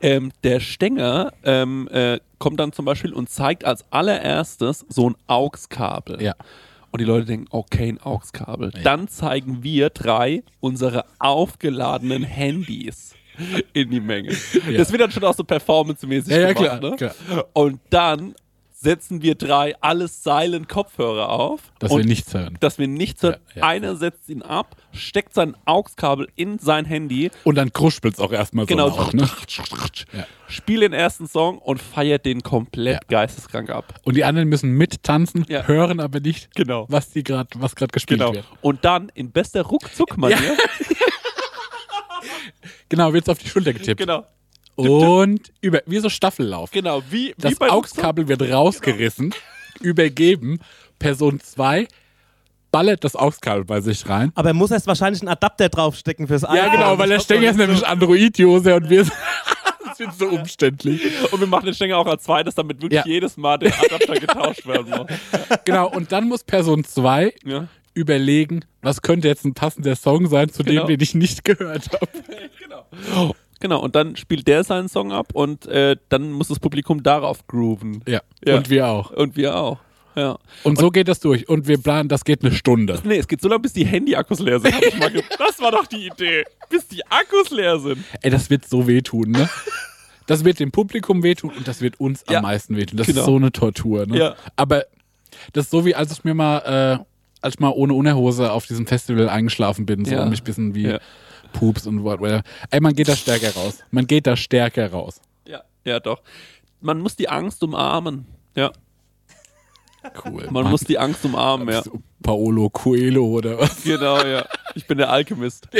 ähm, der Stenger ähm, äh, kommt dann zum Beispiel und zeigt als allererstes so ein AUX-Kabel. Ja. Und die Leute denken, okay, ein AUX-Kabel. Ja. Dann zeigen wir drei unsere aufgeladenen Handys in die Menge. Ja. Das wird dann schon auch so performancemäßig Ja, ja, gemacht. klar, ne? klar. Und dann setzen wir drei alles silent Kopfhörer auf. Dass wir nichts hören. dass wir nichts hören. Ja, ja. Einer setzt ihn ab, steckt sein AUX-Kabel in sein Handy, Und dann kruspelt es auch erstmal so genau, ne? ja. spielt den ersten Song und feiert den komplett geisteskrank ab. Und die anderen müssen mittanzen, hören aber nicht, Genau. was die gerade was gerade gespielt Genau. wird. Und dann in bester Ruckzuck-Manier, (laughs) Genau, wird's auf die Schulter getippt. genau, Und über wie so Staffellauf. genau, wie, wie Das. AUX-Kabel wird rausgerissen, übergeben. Person 2 ballert das AUX-Kabel bei sich rein. Aber er muss erst wahrscheinlich einen Adapter draufstecken fürs Ja, iPhone. genau, weil der Stänger ist nämlich Android-User und wir (laughs) das wird so umständlich. Und wir machen den Stänger auch als zweites, damit wirklich Ja. jedes Mal der Adapter getauscht werden muss. (laughs) Genau, und dann muss Person 2 Ja. überlegen, was könnte jetzt ein passender Song sein, zu Genau. dem, den ich nicht gehört habe. (laughs) genau. Genau, und dann spielt der seinen Song ab und äh, dann muss das Publikum darauf grooven. Ja. Ja. und wir auch. Und wir auch. Ja. Und so geht das durch. Und wir planen, das geht eine Stunde. Nee, es geht so lange, bis die Handy-Akkus leer sind. (laughs) Das war doch die Idee. Bis die Akkus leer sind. Ey, das wird so wehtun, ne? Das wird dem Publikum wehtun und das wird uns Ja. am meisten wehtun. Das Genau. ist so eine Tortur, ne? Ja. Aber das ist so wie, als ich mir mal, äh, als ich mal ohne Unterhose auf diesem Festival eingeschlafen bin, so Ja. und mich ein bisschen wie Ja. Pups und whatever. Ey, man geht da stärker raus. Man geht da stärker raus. Ja, ja, doch. Man muss die Angst umarmen. Ja, Cool. man muss die Angst umarmen, ja. So Paolo Coelho oder was? Genau, ja. Ich bin der Alchemist. (laughs)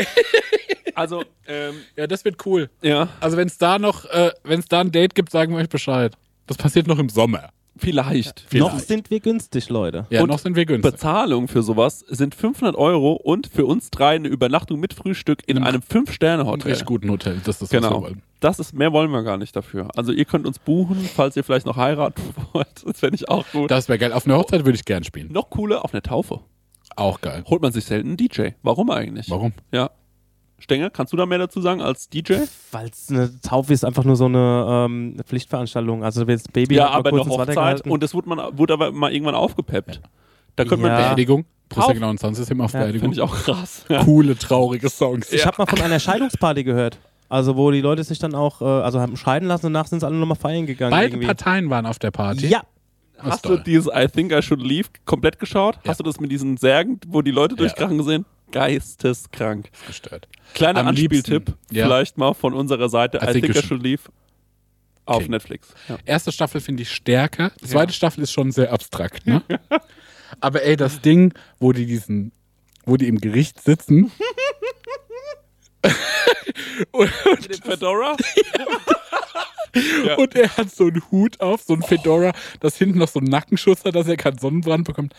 Also, ähm, Ja, das wird cool. ja, Also wenn es da noch, äh, wenn es da ein Date gibt, sagen wir euch Bescheid. Das passiert noch im Sommer. Vielleicht. Noch sind wir günstig, Leute. Ja, Und noch sind wir günstig. Bezahlung für sowas sind 500 Euro und für uns drei eine Übernachtung mit Frühstück in einem Ein 5-Sterne-Hotel. richtig guten Hotel. Das ist das, was wir Genau. wollen. Das ist, mehr wollen wir gar nicht dafür. Also ihr könnt uns buchen, falls ihr vielleicht noch heiraten (laughs) wollt. Das fände ich auch gut. Das wäre geil. Auf einer Hochzeit würde ich gern spielen. noch cooler, auf einer Taufe. Auch geil. Holt man sich selten einen DJ. Warum eigentlich? Warum? Ja. Stenger, kannst du da mehr dazu sagen als DJ? Weil es eine Taufe ist einfach nur so eine, ähm, Pflichtveranstaltung. Also wenn das Baby Ja, aber kurz eine Hochzeit und das wurde, man, wurde aber mal irgendwann aufgepeppt. Da könnte Ja. man, Beerdigung. Plus Auf- der genauen Soundsystem auf Ja, Beerdigung. finde ich auch krass. Ja. (laughs) Coole, traurige Songs. Ich habe mal von einer Scheidungsparty gehört. Also wo die Leute sich dann auch, äh, also haben scheiden lassen und danach sind sie alle nochmal feiern gegangen. Beide irgendwie. Parteien waren auf der Party. Ja, ist Hast du dieses I Think I Should Leave komplett geschaut? Ja. Hast du das mit diesen Särgen, wo die Leute Ja. durchkrachen gesehen? Geisteskrank. gestört. Kleiner Am Anspieltipp, ja. vielleicht mal von unserer Seite I, Think I Should- Should Leave auf King. Netflix. Ja. Erste Staffel finde ich stärker. Die zweite Staffel ist schon sehr abstrakt, ne? (laughs) Aber ey, das Ding, wo die diesen, wo die im Gericht sitzen. (laughs) und, Mit dem Fedora? (laughs) und er hat so einen Hut auf, so ein Fedora, das hinten noch so einen Nackenschutz hat, dass er keinen Sonnenbrand bekommt.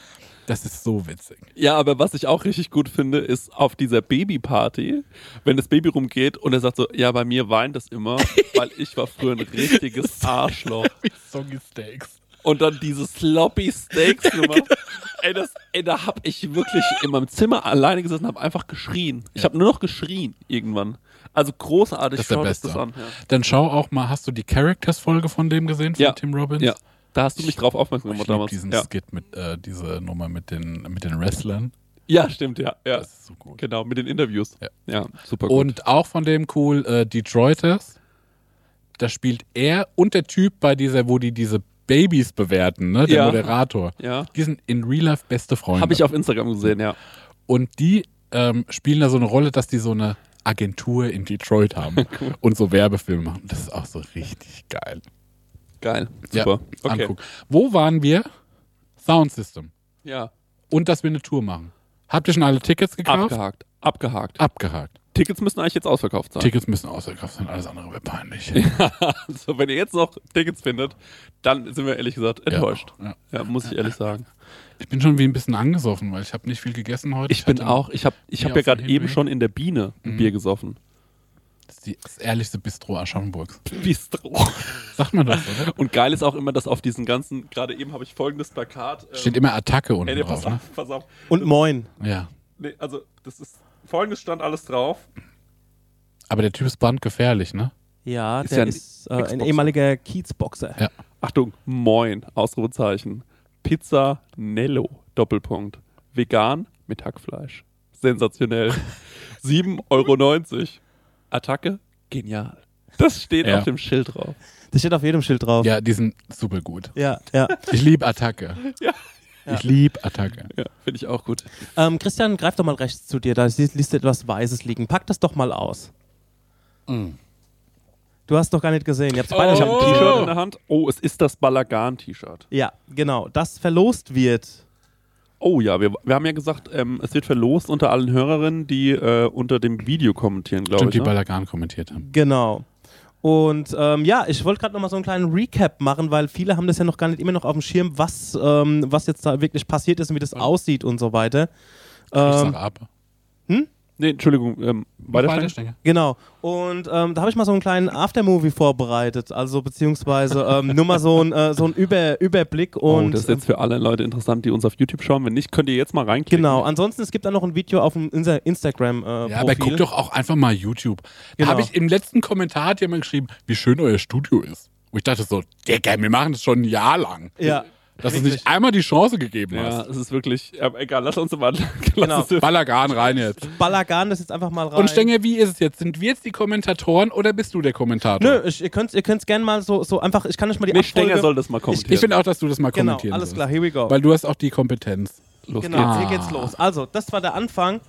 Das ist so witzig. Ja, aber was ich auch richtig gut finde, ist auf dieser Babyparty, wenn das Baby rumgeht und er sagt so, ja, bei mir weint das immer, (laughs) weil ich war früher ein richtiges (laughs) Arschloch. (laughs) Soggy Steaks. Und dann diese Sloppy Steaks Nummer. ey, das, ey, da hab ich wirklich in meinem Zimmer alleine gesessen und hab einfach geschrien. Ich habe nur noch geschrien irgendwann. Also großartig, Das ist der schaut euch Beste. das an. Ja. Dann schau auch mal, hast du die Characters-Folge von dem gesehen, von Ja. Tim Robbins? ja, da hast du mich drauf aufmerksam Ich gemacht lieb damals. diesen Ja. Skit mit, äh, diese Nummer mit den, mit den Wrestlern. ja, stimmt, ja. ja. Das ist so gut. Genau, mit den Interviews. Ja. Ja, super gut. Und auch von dem cool äh, Detroiters. Da spielt er und der Typ bei dieser, wo die diese Babys bewerten, ne? Der Ja. Moderator. ja. Die sind in Real Life beste Freunde. Habe ich auf Instagram gesehen, ja. Und die ähm, spielen da so eine Rolle, dass die so eine Agentur in Detroit haben (laughs) und so Werbefilme machen. Das ist auch so richtig geil. Geil. Super. Ja, okay. angucken. Wo waren wir? Sound System. Ja. Und dass wir eine Tour machen. Habt ihr schon alle Tickets gekauft? Abgehakt. Abgehakt. Abgehakt. Tickets müssen eigentlich jetzt ausverkauft sein. Tickets müssen ausverkauft sein, alles andere wäre peinlich. (laughs) also, wenn ihr jetzt noch Tickets findet, dann sind wir ehrlich gesagt enttäuscht. Ja. Ja, muss ich ehrlich sagen. Ich bin schon wie ein bisschen angesoffen, weil ich habe nicht viel gegessen heute. Ich bin hatte- auch, ich habe ich hab ja gerade eben schon in der Biene ein Mhm. Bier gesoffen. Das ist die, das ehrlichste Bistro Aschaffenburgs. Bistro. (laughs) Sagt man das, oder? Und geil ist auch immer, dass auf diesen ganzen, gerade eben habe ich folgendes Plakat. ähm, Steht immer Attacke unten ey, drauf, pass ne? auf, pass auf. und moin. Ja. Nee, also, das ist, folgendes stand alles drauf. Aber der Typ ist brandgefährlich, ne? Ja, Ist der ja ein ist äh, ein ehemaliger Kiezboxer. Ja. Achtung, moin, Ausrufezeichen. Pizza Nello, Doppelpunkt. Vegan mit Hackfleisch. Sensationell. (laughs) 7,90 Euro. Attacke, genial. Das steht Ja. auf dem Schild drauf. Das steht auf jedem Schild drauf. Ja, die sind super gut. ja. ja. Ich liebe (laughs) Attacke. Ja. Ich liebe Attacke. Ja, finde ich auch gut. Ähm, Christian, greif doch mal rechts zu dir. Da liest, du etwas Weißes liegen. Pack das doch mal aus. Du hast doch gar nicht gesehen. Ihr habt's beide Ich schon. habe ein T-Shirt in der Hand. Oh, es ist das Balagan-T-Shirt. Ja, genau. Das verlost wird. Oh ja, wir, wir haben ja gesagt, ähm, es wird verlost unter allen Hörerinnen, die äh, unter dem Video kommentieren, glaube Stimmt, ich. die Ne? Balagan kommentiert haben. Genau. Und ähm, ja, ich wollte gerade nochmal so einen kleinen Recap machen, weil viele haben das ja noch gar nicht immer noch auf dem Schirm, was, ähm, was jetzt da wirklich passiert ist und wie das aussieht und so weiter. Ich sag Ähm, ab. Nee, Entschuldigung, ähm, weiter Weiter, Stenger? Stenger. genau. Und ähm, da habe ich mal so einen kleinen Aftermovie vorbereitet, also beziehungsweise ähm, nur mal so ein, äh, so ein Über Überblick Oh, und das ist jetzt für alle Leute interessant, die uns auf YouTube schauen. Wenn nicht, könnt ihr jetzt mal reinklicken. Genau, ansonsten es gibt da noch ein Video auf dem Insta Instagram-Profil. Ja, aber guck doch auch einfach mal YouTube. Da Genau. habe ich im letzten Kommentar hat jemand geschrieben, wie schön euer Studio ist. Und ich dachte so, Digga, wir machen das schon ein Jahr lang. Ja, Dass du Wirklich. nicht einmal die Chance gegeben Ja, hast. es ist wirklich, aber egal, lass uns mal. (laughs) Genau. Ballagan rein jetzt. Ballagan das jetzt einfach mal rein. Und Stenger, wie ist es jetzt? Sind wir jetzt die Kommentatoren oder bist du der Kommentator? Nö, ich, ihr könnt ihr könnt's gerne mal so, so einfach, ich kann euch mal die nee, Abfolge... Stenger soll das mal Ich, kommentieren. ich finde auch, dass du das mal Genau, kommentieren alles klar, here we go. Weil du hast auch die Kompetenz. Los genau, geht's. hier geht's los. Also, das war der Anfang.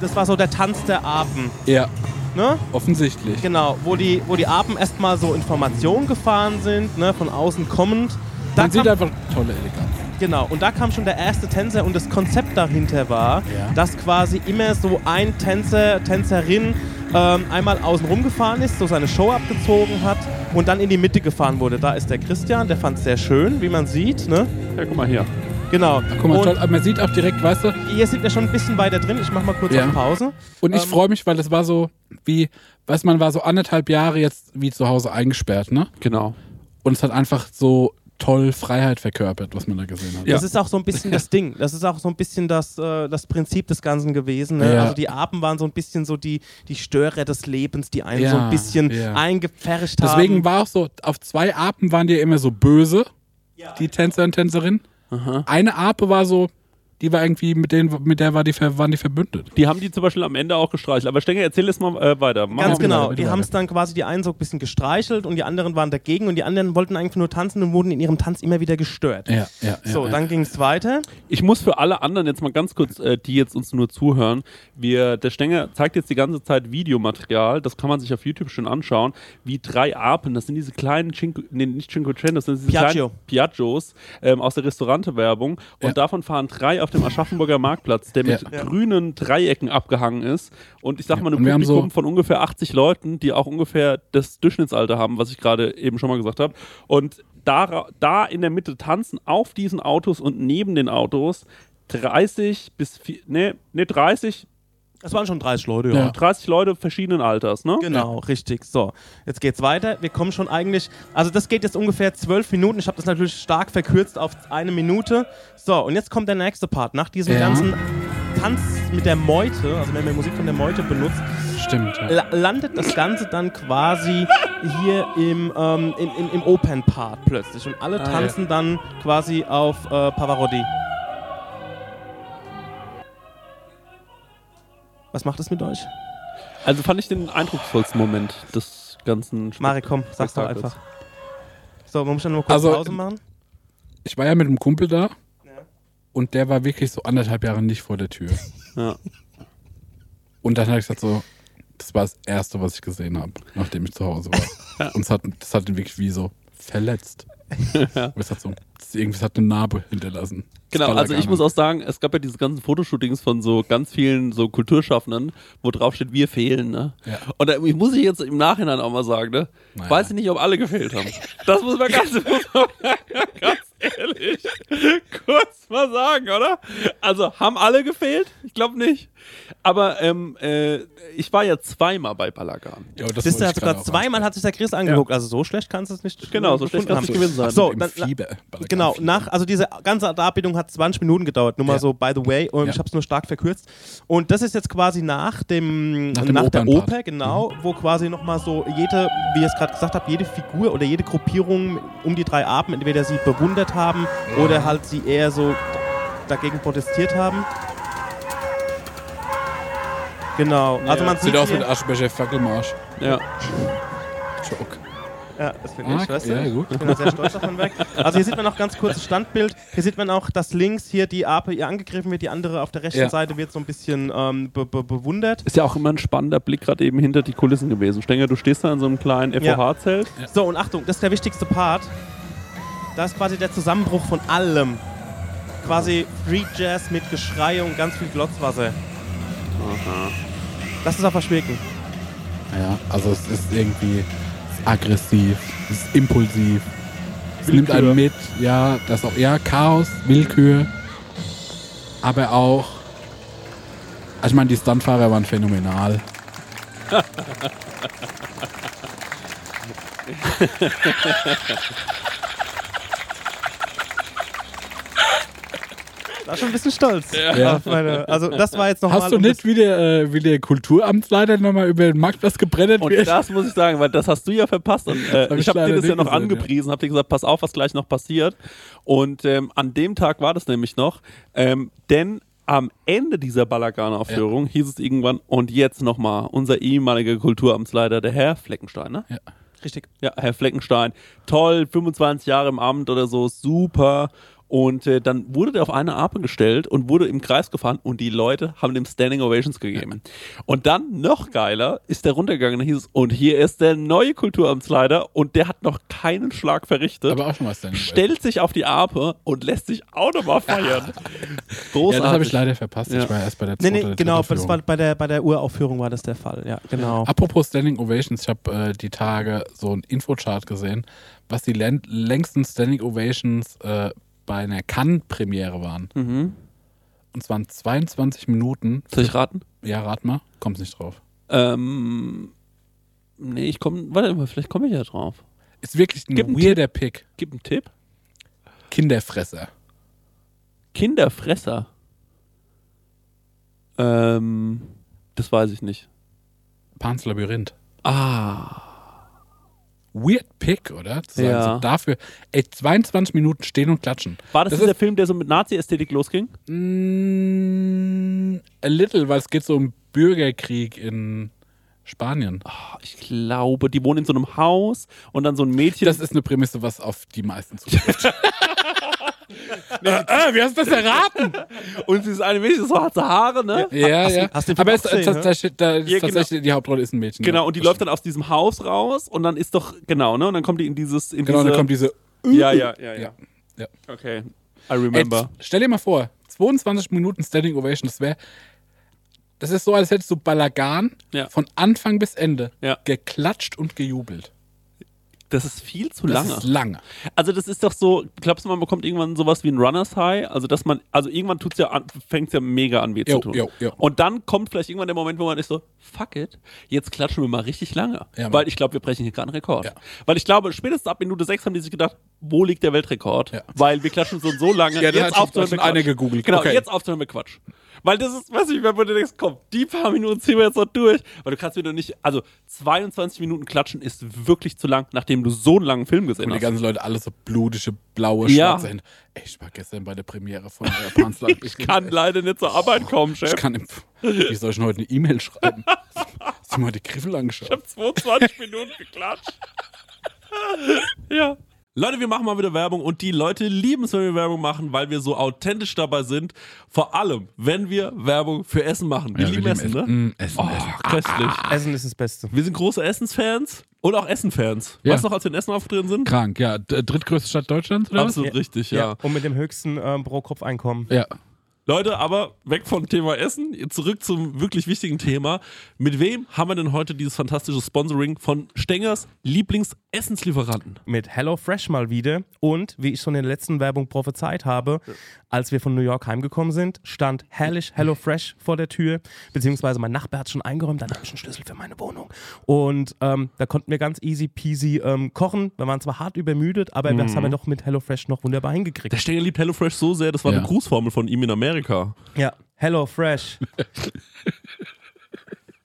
Das war so der Tanz der Apen. Ja, Ne? offensichtlich. Genau, wo die, wo die Apen erstmal so Informationen gefahren sind, ne, von außen kommend. Da Man sieht einfach tolle Eleganz. genau, und da kam schon der erste Tänzer und das Konzept dahinter war, Ja. dass quasi immer so ein Tänzer, Tänzerin ähm, einmal außen rumgefahren ist, so seine Show abgezogen hat und dann in die Mitte gefahren wurde. Da ist der Christian, der fand es sehr schön, wie man sieht. Ne? Ja, guck mal hier. Genau. Guck mal, toll, man sieht auch direkt, weißt du, Hier sind wir schon ein bisschen weiter drin. Ich mach mal kurz Ja. auf Pause. und ich Ähm, freue mich, weil es war so wie, weißt du, man war so anderthalb Jahre jetzt wie zu Hause eingesperrt, ne? Genau. Und es hat einfach so toll Freiheit verkörpert, was man da gesehen hat. Ja. Das ist auch so ein bisschen das Ding. Das ist auch so ein bisschen das, äh, das Prinzip des Ganzen gewesen. Ne? Ja. Also die Apen waren so ein bisschen so die, die Störer des Lebens, die einen Ja, so ein bisschen ja. eingepfercht haben. Deswegen war auch so, auf zwei Apen waren die immer so böse, die Tänzer und Tänzerinnen. Eine Ape war so, die war irgendwie, mit denen, mit der war die, waren die verbündet. Die haben die zum Beispiel am Ende auch gestreichelt. Aber Stenger, erzähl es mal äh, weiter. Mach Ganz mal genau. Die haben es dann quasi die einen so ein bisschen gestreichelt und die anderen waren dagegen und die anderen wollten eigentlich nur tanzen und wurden in ihrem Tanz immer wieder gestört. Ja, ja, So, ja, dann ging es weiter. Ich muss für alle anderen jetzt mal ganz kurz, äh, die jetzt uns nur zuhören, wir, der Stenger zeigt jetzt die ganze Zeit Videomaterial, das kann man sich auf YouTube schon anschauen, wie drei Apen, das sind diese kleinen, Cinque, nee, nicht Cinquecento, das sind diese Piaggio. kleinen Piaggios ähm, aus der Restaurantewerbung und Ja. davon fahren drei auf dem Aschaffenburger Marktplatz, der mit Ja. grünen Dreiecken abgehangen ist. Und ich sag mal, ein und wir haben Publikum so- von ungefähr 80 Leuten, die auch ungefähr das Durchschnittsalter haben, was ich gerade eben schon mal gesagt habe und da, da in der Mitte tanzen auf diesen Autos und neben den Autos 30 bis, nee, nee, 30, Das waren schon 30 Leute, ja. Ja. 30 Leute verschiedenen Alters, ne? Genau, richtig. So, jetzt geht's weiter. Wir kommen schon eigentlich, also das geht jetzt ungefähr zwölf Minuten. Ich habe das natürlich stark verkürzt auf eine Minute. So, und jetzt kommt der nächste Part. Nach diesem Ja. ganzen Tanz mit der Meute, also wenn man Musik von der Meute benutzt, Stimmt. Ja. la landet das Ganze dann quasi hier im, ähm, in, in, im Open-Part plötzlich. Und alle Ah, tanzen dann quasi auf äh, Pavarotti. Was macht das mit euch? Also fand ich den eindrucksvollsten Moment des ganzen Spe- Marek, komm, sag's doch einfach. So, man muss dann nur kurz Also, Pause machen. Ich war ja mit einem Kumpel da und der war wirklich so anderthalb Jahre nicht vor der Tür. (laughs) Ja. Und dann habe ich gesagt so, das war das Erste, was ich gesehen habe, nachdem ich zu Hause war. (laughs) Und es hat, das hat ihn wirklich wie so verletzt. Es hat so, es hat eine Narbe hinterlassen. Genau, also ich muss auch sagen, es gab ja diese ganzen Fotoshootings von so ganz vielen so Kulturschaffenden, wo drauf steht, wir fehlen, ne? Ja. Und da ich muss ich jetzt im Nachhinein auch mal sagen, ne? Naja. Weiß ich nicht, ob alle gefehlt haben. Das muss man ganz, (laughs) muss man ganz ehrlich kurz mal sagen, oder? Also, haben alle gefehlt? Ich glaube nicht. Aber ähm, äh, ich war ja zweimal bei Balagan. Ja, das Siehst du, ich sogar zweimal hat sich der Chris angeguckt. Also so schlecht kannst du es nicht Genau, so schlecht gefunden kann's nicht haben. gewesen sein. So, Im dann, Fieber. Ballagana Genau, Fieber. nach, also diese ganze Darbietung hat 20 Minuten gedauert, nur mal Ja. so by the way, und Ja. ich habe es nur stark verkürzt. Und das ist jetzt quasi nach dem Nach nach, dem der Opernpart. Oper, genau, wo quasi nochmal so jede, wie ich es gerade gesagt habe, jede Figur oder jede Gruppierung um die drei Apen, entweder sie bewundert haben oder halt sie eher so dagegen protestiert haben. Genau, also man sieht Sieht aus hier, wie der Aschenbecher Fackelmarsch. Ja. Joke. Ja, das finde Ah, ich, weißt du? ja, gut. Ich bin da sehr stolz davon weg. Also hier sieht man noch ganz kurzes Standbild. Hier sieht man auch, dass links hier die Ape ihr angegriffen wird, die andere auf der rechten Ja. Seite wird so ein bisschen ähm, be be bewundert. Ist ja auch immer ein spannender Blick gerade eben hinter die Kulissen gewesen. Stenger, du stehst da in so einem kleinen Ja. FOH-Zelt. So, und Achtung, das ist der wichtigste Part. Das ist quasi der Zusammenbruch von allem. Quasi Free Jazz mit Geschrei und ganz viel Glotzwasser. Das ist auf Verschwiegen. Ja, also es ist irgendwie, ist aggressiv, es ist impulsiv. Es Willkür. nimmt einen mit, ja, das auch, ja, Chaos, Willkür, aber auch, also ich meine, die Stuntfahrer waren phänomenal. (laughs) war schon ein bisschen stolz. Ja. Auf meine, also das war jetzt noch Hast mal du nicht, wie der, äh, wie der Kulturamtsleiter nochmal über den Marktplatz gebrennt Und wird? das muss ich sagen, weil das hast du ja verpasst. Und äh, hab ich ich habe dir das ja noch gesehen, angepriesen, habe dir gesagt, pass auf, was gleich noch passiert. Und ähm, an dem Tag war das nämlich noch, ähm, denn am Ende dieser Balagan-Aufführung hieß es irgendwann, und jetzt nochmal unser ehemaliger Kulturamtsleiter, der Herr Fleckenstein, ne? Richtig. Ja, Herr Fleckenstein. Toll, 25 Jahre im Amt oder so, super. Und äh, dann wurde der auf eine Ape gestellt und wurde im Kreis gefahren und die Leute haben dem Standing Ovations gegeben. Und dann, noch geiler, ist der runtergegangen und hieß es, und hier ist der neue Kulturamtsleiter und der hat noch keinen Schlag verrichtet. aber auch schon was dann. stellt sich auf die Ape und lässt sich auch nochmal feiern. Großartig. Ja, das habe ich leider verpasst. Ja. Ich war erst bei der Nee, zweiten nee, oder genau, das war bei der, bei der Uraufführung war das der Fall. Ja, genau. Apropos Standing Ovations, ich habe äh, die Tage so einen Infochart gesehen, was die län- längsten Standing Ovations äh, bei einer Cannes-Premiere waren. Mhm. Und zwar 22 Minuten. Soll ich raten? Ja, rat mal. Kommst nicht drauf. Ähm, nee, ich komme, warte mal, vielleicht komme ich ja drauf. Ist wirklich ein Gib weirder Pick. Gib einen Tipp. Kinderfresser. Kinderfresser. Ähm, das weiß ich nicht. Pans Labyrinth. Ah. Weird Pick, oder? Zu sagen, Ja. so dafür, ey, 22 Minuten stehen und klatschen. War das, Das dieser Film, der so mit Nazi-Ästhetik losging? Mm, a little, weil es geht so um Bürgerkrieg in Spanien. Ah, ich glaube, die wohnen in so einem Haus und dann so ein Mädchen. Das ist eine Prämisse, was auf die meisten zutrifft. (laughs) äh, wie hast du das erraten? und sie ist eine Mädchen, so hat sie Haare, ne? Ja, Hast ja. hast du den Aber es, gesehen, es, ne? tatsächlich, da ist Ja, genau. tatsächlich die Hauptrolle ist ein Mädchen. Genau, ja. und die Das läuft dann aus diesem Haus raus und dann ist doch, genau, ne? Und dann kommt die in dieses, in Genau, diese, dann kommt diese. ja, ja, ja, ja, Ja. Okay, I Ey, remember. stell dir mal vor, 22 Minuten Standing Ovation, das wäre. Das ist so, als hättest du Balagan Ja. von Anfang bis Ende Ja. geklatscht und gejubelt. Das ist viel zu Das lange. ist lange. Also das ist doch so, glaubst du, man bekommt irgendwann sowas wie ein Runners High? Also dass man, also irgendwann tut's ja an, fängt's ja mega an weh zu tun. jo, jo. Und dann kommt vielleicht irgendwann der Moment, wo man ist so, fuck it, jetzt klatschen wir mal richtig lange. Ja. Weil ich glaube, wir brechen hier gerade einen Rekord. Ja. Weil ich glaube, spätestens ab Minute 6 haben die sich gedacht, wo liegt der Weltrekord? Ja. Weil wir klatschen so und so lange, Ja, jetzt aufzuhören mit Quatsch. Genau, Okay. jetzt aufzuhören mit Quatsch. Weil das ist, weiß ich, wenn du denkst, komm, die paar Minuten ziehen wir jetzt noch durch. Weil du kannst mir doch nicht, also 22 Minuten klatschen ist wirklich zu lang, nachdem du so einen langen Film gesehen Und die hast. ganzen Leute alle so blutige, blaue, Ja. schwarze Hände. Ey, ich war gestern bei der Premiere von äh, Pans Labyrinth. Ich kann leider nicht zur Arbeit kommen, Chef. Ich kann im, Wie soll ich denn heute eine E-Mail schreiben? Hast du mal die Griffel angeschaut? Ich habe 22 Minuten geklatscht. (laughs) ja. Leute, wir machen mal wieder Werbung und die Leute lieben es, wenn wir Werbung machen, weil wir so authentisch dabei sind. Vor allem, wenn wir Werbung für Essen machen. Wir Ja, lieben wir Essen, lieben ne? Essen, Oh, Essen. köstlich. Essen ist das Beste. Wir sind große Essensfans und auch Essenfans. Ja. Weißt du noch, als wir in Essen aufgetreten sind? Krank, ja. D drittgrößte Stadt Deutschlands, oder Absolut richtig, ja. Und mit dem höchsten ähm, Pro-Kopf-Einkommen. Ja. Leute, aber weg vom Thema Essen, zurück zum wirklich wichtigen Thema. Mit wem haben wir denn heute dieses fantastische Sponsoring von Stengers Lieblingsessenslieferanten? Mit HelloFresh mal wieder. Und wie ich schon in der letzten Werbung prophezeit habe, als wir von New York heimgekommen sind, stand herrlich HelloFresh vor der Tür. Beziehungsweise mein Nachbar hat schon eingeräumt, dann habe ich einen Schlüssel für meine Wohnung. Und ähm, da konnten wir ganz easy peasy ähm, kochen. Wir waren zwar hart übermüdet, aber das haben wir doch mit HelloFresh noch wunderbar hingekriegt. Der Stenger liebt HelloFresh so sehr, das war Ja. eine Grußformel von ihm in Amerika. Ja, HelloFresh. (laughs)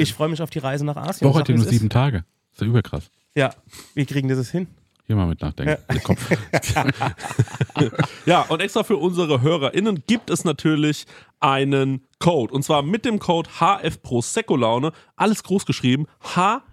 Ich freue mich auf die Reise nach Asien. Ja wie nur sieben ist. Tage. Ist ja überkrass. Ja, wie kriegen das hin? Hier mal mit nachdenken. Der Kopf. (laughs) Ja, und extra für unsere HörerInnen gibt es natürlich einen Code. Und zwar mit dem Code HF Prosecco Laune. Alles groß geschrieben. HF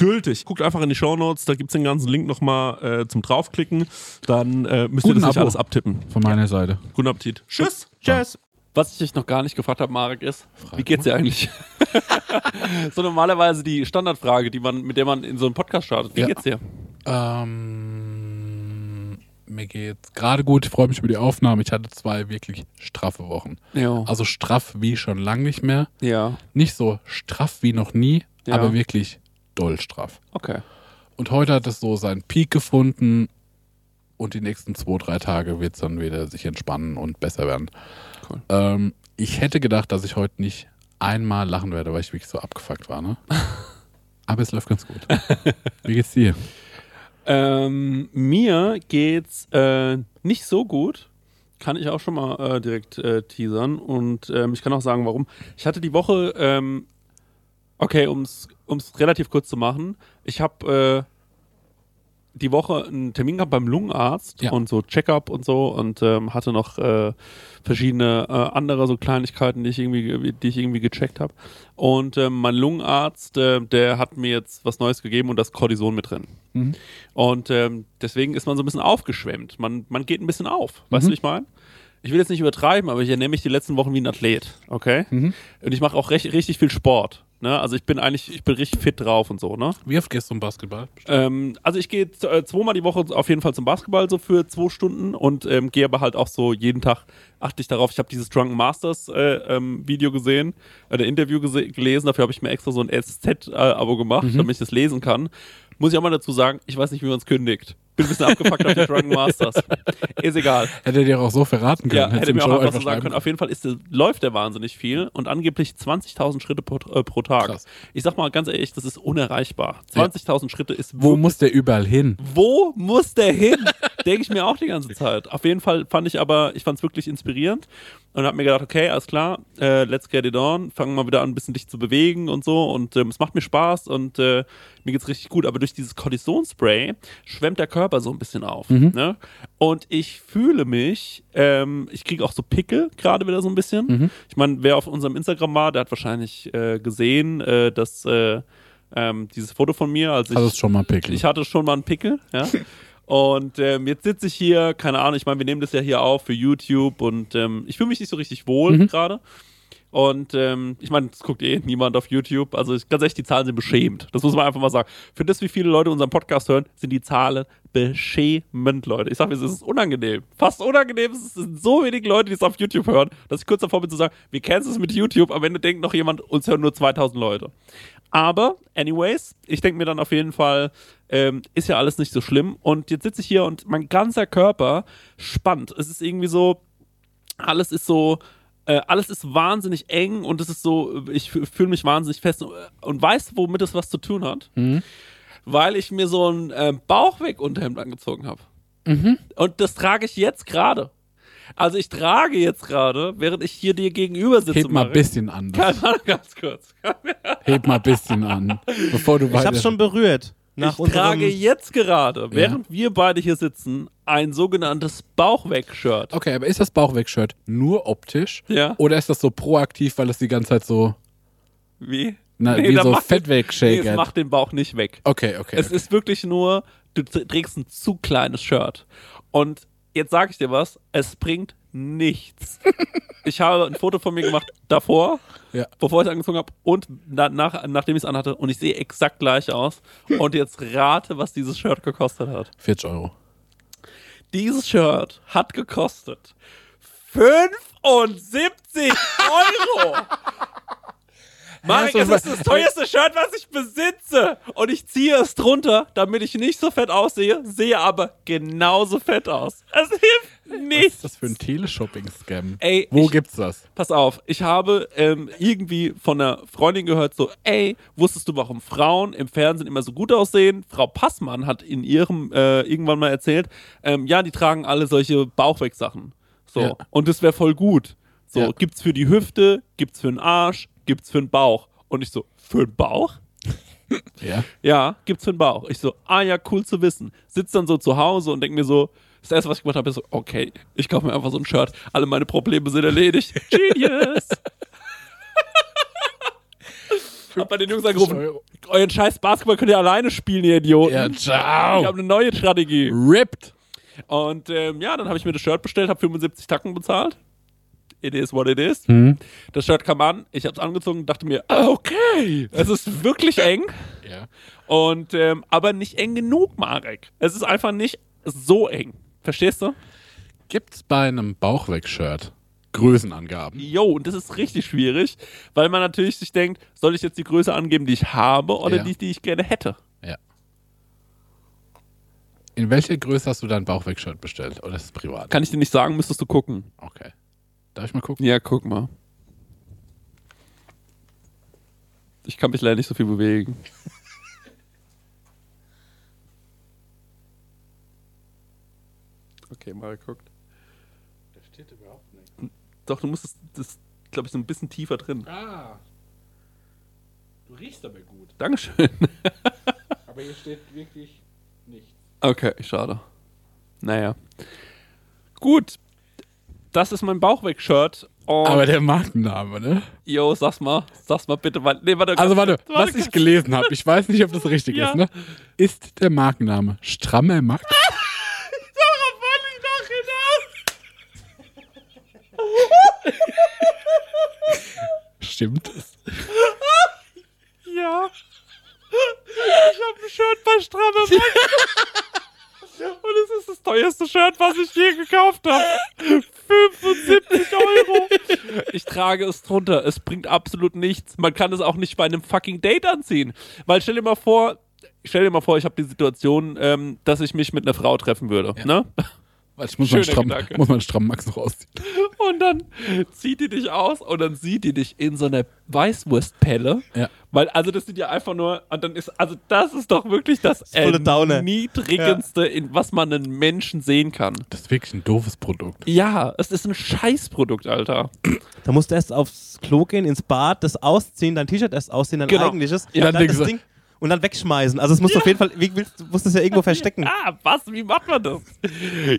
gültig. Guckt einfach in die Shownotes, da gibt's den ganzen Link nochmal äh, zum draufklicken. Dann äh, müsst ihr Guten das nicht Abo. alles abtippen. Von meiner Seite. Guten Appetit. Tschüss. Tschüss. Was ich dich noch gar nicht gefragt habe, Marek, ist, wie geht's dir eigentlich? (laughs) so normalerweise die Standardfrage, die man, mit der man in so einen Podcast startet. Wie Ja. geht's dir? Ähm, mir geht's gerade gut. Ich freue mich über die Aufnahme. Ich hatte zwei wirklich straffe Wochen. Ja. Also straff wie schon lang nicht mehr. Ja. Nicht so straff wie noch nie, Ja. aber wirklich doll straff. Okay. Und heute hat es so seinen Peak gefunden und die nächsten zwei, drei Tage wird es dann wieder sich entspannen und besser werden. Cool. Ähm, ich hätte gedacht, dass ich heute nicht einmal lachen werde, weil ich wirklich so abgefuckt war, ne? (laughs) Aber es läuft ganz gut. Wie geht's dir? Ähm, mir geht's äh, nicht so gut. Kann ich auch schon mal äh, direkt äh, teasern. Und ähm, ich kann auch sagen, warum. Ich hatte die Woche, ähm, okay, um es relativ kurz zu machen, ich habe äh, die Woche einen Termin gehabt beim Lungenarzt Ja. und so Check-up und so und ähm, hatte noch äh, verschiedene äh, andere so Kleinigkeiten, die ich irgendwie, die ich irgendwie gecheckt habe. Und ähm, mein Lungenarzt, äh, der hat mir jetzt was Neues gegeben und das Cortison mit drin. Mhm. Und ähm, deswegen ist man so ein bisschen aufgeschwemmt. Man, man geht ein bisschen auf. Weißt Mhm. du, wie ich meine? Ich will jetzt nicht übertreiben, aber ich ernähre mich die letzten Wochen wie ein Athlet, okay? Mhm. Und ich mache auch recht, richtig viel Sport. Ne? Also ich bin eigentlich, ich bin richtig fit drauf und so, ne? Wie oft gehst du zum Basketball? Ähm, also ich gehe äh, zweimal die Woche auf jeden Fall zum Basketball so für zwei Stunden und ähm, gehe aber halt auch so jeden Tag achte ich darauf. Ich habe dieses Drunken Masters äh, ähm, Video gesehen, äh, Interview gese gelesen. Dafür habe ich mir extra so ein SZ-Abo gemacht, damit ich das lesen kann. Muss ich auch mal dazu sagen, ich weiß nicht, wie man es kündigt. Bin ein bisschen abgefuckt auf die Drunken (laughs) Masters. Ist egal. Hätte dir auch so verraten können. Ja, hätte im mir auch einfach so sagen können. Auf jeden Fall ist läuft der wahnsinnig viel und angeblich 20.000 Schritte pro, äh, pro Tag. Krass. Ich sag mal ganz ehrlich, das ist unerreichbar. 20.000 Schritte ist Wo muss der überall hin? wo muss der hin? (laughs) Denke ich mir auch die ganze Zeit. Auf jeden Fall fand ich aber, ich fand es wirklich inspirierend und habe mir gedacht, okay, alles klar, äh, let's get it on, fangen mal wieder an, ein bisschen dich zu bewegen und so und ähm, es macht mir Spaß und äh, mir geht's richtig gut, aber durch dieses Cortisonspray schwemmt der Körper so ein bisschen auf. Ne? Und ich fühle mich, ähm, ich kriege auch so Pickel gerade wieder so ein bisschen. Ich meine, wer auf unserem Instagram war, der hat wahrscheinlich äh, gesehen, äh, dass äh, ähm, dieses Foto von mir, als ich ist schon mal Pickel. ich hatte schon mal einen Pickel, ja. (laughs) Und ähm, jetzt sitze ich hier, keine Ahnung, ich meine, wir nehmen das ja hier auf für YouTube und ähm, ich fühle mich nicht so richtig wohl Mhm. gerade. Und ähm, ich meine, das guckt eh niemand auf YouTube. Also ich, ganz ehrlich, die Zahlen sind beschämend. Das muss man einfach mal sagen. Für das, wie viele Leute unseren Podcast hören, sind die Zahlen beschämend, Leute. Ich sage, es ist unangenehm. Fast unangenehm. Es sind so wenig Leute, die es auf YouTube hören, dass ich kurz davor bin zu sagen, wir kennen es mit YouTube. Am Ende denkt noch jemand, uns hören nur 2000 Leute. Aber, anyways, ich denke mir dann auf jeden Fall, ähm, ist ja alles nicht so schlimm. Und jetzt sitze ich hier und mein ganzer Körper spannt. Es ist irgendwie so, alles ist so, äh, alles ist wahnsinnig eng und es ist so, ich fü- fühle mich wahnsinnig fest. Und, und weißt du, womit das was zu tun hat? Weil ich mir so ein äh, Bauchweg-Unterhemd angezogen habe. Und das trage ich jetzt gerade. Also ich trage jetzt gerade, während ich hier dir gegenüber sitze. Heb mal ein bisschen an. Kann ganz kurz. Heb mal ein bisschen an. Bevor du Ich weiter. hab's schon berührt. Nach ich trage jetzt gerade, während wir beide hier sitzen, ein sogenanntes Bauchweg-Shirt. Okay, aber ist das Bauchweg-Shirt nur optisch? Ja. Oder ist das so proaktiv, weil es die ganze Zeit so, Wie? na, Nee, wie so Fett es- Nee, es wegshakert? macht den Bauch nicht weg. okay, okay. Es okay. ist wirklich nur, du trägst ein zu kleines Shirt. Und jetzt sage ich dir was, es bringt nichts. ich habe ein Foto von mir gemacht davor, Ja. bevor ich es angezogen habe und na, nach, nachdem ich es anhatte und ich sehe exakt gleich aus. Und jetzt rate, was dieses Shirt gekostet hat. 40 Euro. Dieses Shirt hat gekostet 75 Euro. Marek, es ist das teuerste Shirt, was ich besitze. Und ich ziehe es drunter, damit ich nicht so fett aussehe, sehe aber genauso fett aus. Es hilft Was nichts. ist das für ein Teleshopping-Scam? Ey, Wo ich- gibt's das? Pass auf, ich habe ähm, irgendwie von einer Freundin gehört, so, ey, wusstest du, warum Frauen im Fernsehen immer so gut aussehen? Frau Passmann hat in ihrem äh, irgendwann mal erzählt, ähm, ja, die tragen alle solche Bauchwegsachen. So, Ja. und das wäre voll gut. So, Ja. gibt's für die Hüfte, gibt's für den Arsch, gibt's für den Bauch. Und ich so, für den Bauch? (laughs) Ja. Ja, gibt's für den Bauch. Ich so, ah ja, cool zu wissen. Sitz dann so zu Hause und denk mir so, das erste, was ich gemacht habe, ist so, okay, ich kaufe mir einfach so ein Shirt. Alle meine Probleme sind erledigt. (laughs) Genius! (laughs) hab bei den Jungs angerufen, euren scheiß Basketball könnt ihr alleine spielen, ihr Idioten. Ja, Ich ciao. habe eine neue Strategie. Ripped. Und ähm, ja, dann habe ich mir das Shirt bestellt, habe 75 Tacken bezahlt. It is what it is. Hm. Das Shirt kam an, ich habe es angezogen und dachte mir, ah, okay, es ist wirklich eng. Ja. Und ähm, aber nicht eng genug, Marek. Es ist einfach nicht so eng. Verstehst du? Gibt's bei einem Bauchweg-Shirt Größenangaben? Jo, und das ist richtig schwierig, weil man natürlich sich denkt, soll ich jetzt die Größe angeben, die ich habe oder Ja. die, die ich gerne hätte? Ja. In welcher Größe hast du dein Bauchweg-Shirt bestellt? Oder ist es privat? Kann ich dir nicht sagen, müsstest du gucken. Okay. Darf ich mal gucken? Ja, guck mal. Ich kann mich leider nicht so viel bewegen. Okay, Marek guckt. Da steht überhaupt nichts. Doch, du musst es, das, glaube ich, so ein bisschen tiefer drin. Ah. Du riechst aber gut. Dankeschön. (laughs) Aber hier steht wirklich nichts. Okay, schade. Naja. Gut. Das ist mein Bauchweg-Shirt. Aber der Markenname, ne? yo, sag's mal. Sag's mal bitte. weil- Nee, warte, Also warte, warte, was ich gelesen habe, ich weiß nicht, ob das richtig Ja. ist, ne? Ist der Markenname Strammer Max? (laughs) Stimmt es? Ja. Ich habe ein Shirt bei Stramme Max. (laughs) Und es ist das teuerste Shirt, was ich je gekauft habe. 75 Euro. Ich trage es drunter. Es bringt absolut nichts. Man kann es auch nicht bei einem fucking Date anziehen. Weil stell dir mal vor, stell dir mal vor, ich habe die Situation, ähm, dass ich mich mit einer Frau treffen würde. Ne? Warte, ich muss meinen Schöner strammen, Gedanke. muss strammen Max noch ausziehen. Und dann zieht die dich aus und dann sieht die dich in so einer Weißwurstpelle. Ja. Weil, also das sind ja einfach nur, und dann ist, also das ist doch wirklich das volle Downer. erniedrigendste, in was man einen Menschen sehen kann. Das ist wirklich ein doofes Produkt. Ja, es ist ein Scheißprodukt, Alter. Da musst du erst aufs Klo gehen, ins Bad, das ausziehen, dein T-Shirt erst ausziehen, dein Genau. eigentliches. Ja, und, dann dann das Ding, und dann wegschmeißen. Also es muss auf jeden Fall, wie willst, du musst es ja irgendwo verstecken. Ah, was? Wie macht man das?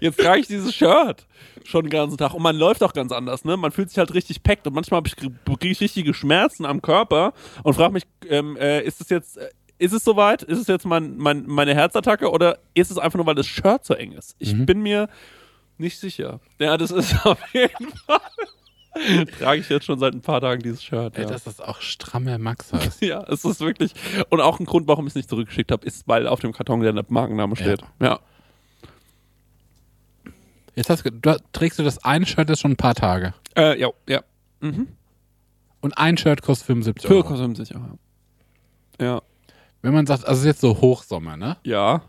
Jetzt trage ich dieses Shirt schon den ganzen Tag und man läuft auch ganz anders, ne? Man fühlt sich halt richtig packt und manchmal habe ich kriege ich richtige Schmerzen am Körper und frage mich, ähm, äh, ist es jetzt, äh, ist es soweit? Ist es jetzt mein, mein, meine Herzattacke oder ist es einfach nur, weil das Shirt so eng ist? Ich bin mir nicht sicher. Ja, das ist (laughs) auf jeden Fall. (laughs) Trage ich jetzt schon seit ein paar Tagen dieses Shirt. Ey, Ja. dass das auch strammer Max heißt. (laughs) ja, es ist wirklich. Und auch ein Grund, warum ich es nicht zurückgeschickt habe, ist, weil auf dem Karton der Markenname steht. Ja. Jetzt hast du, du, trägst du das eine Shirt jetzt schon ein paar Tage. Äh, ja, ja. Und ein Shirt kostet 75 Für Euro. kostet 50 Euro. Ja. wenn man sagt, also es ist jetzt so Hochsommer, ne? Ja.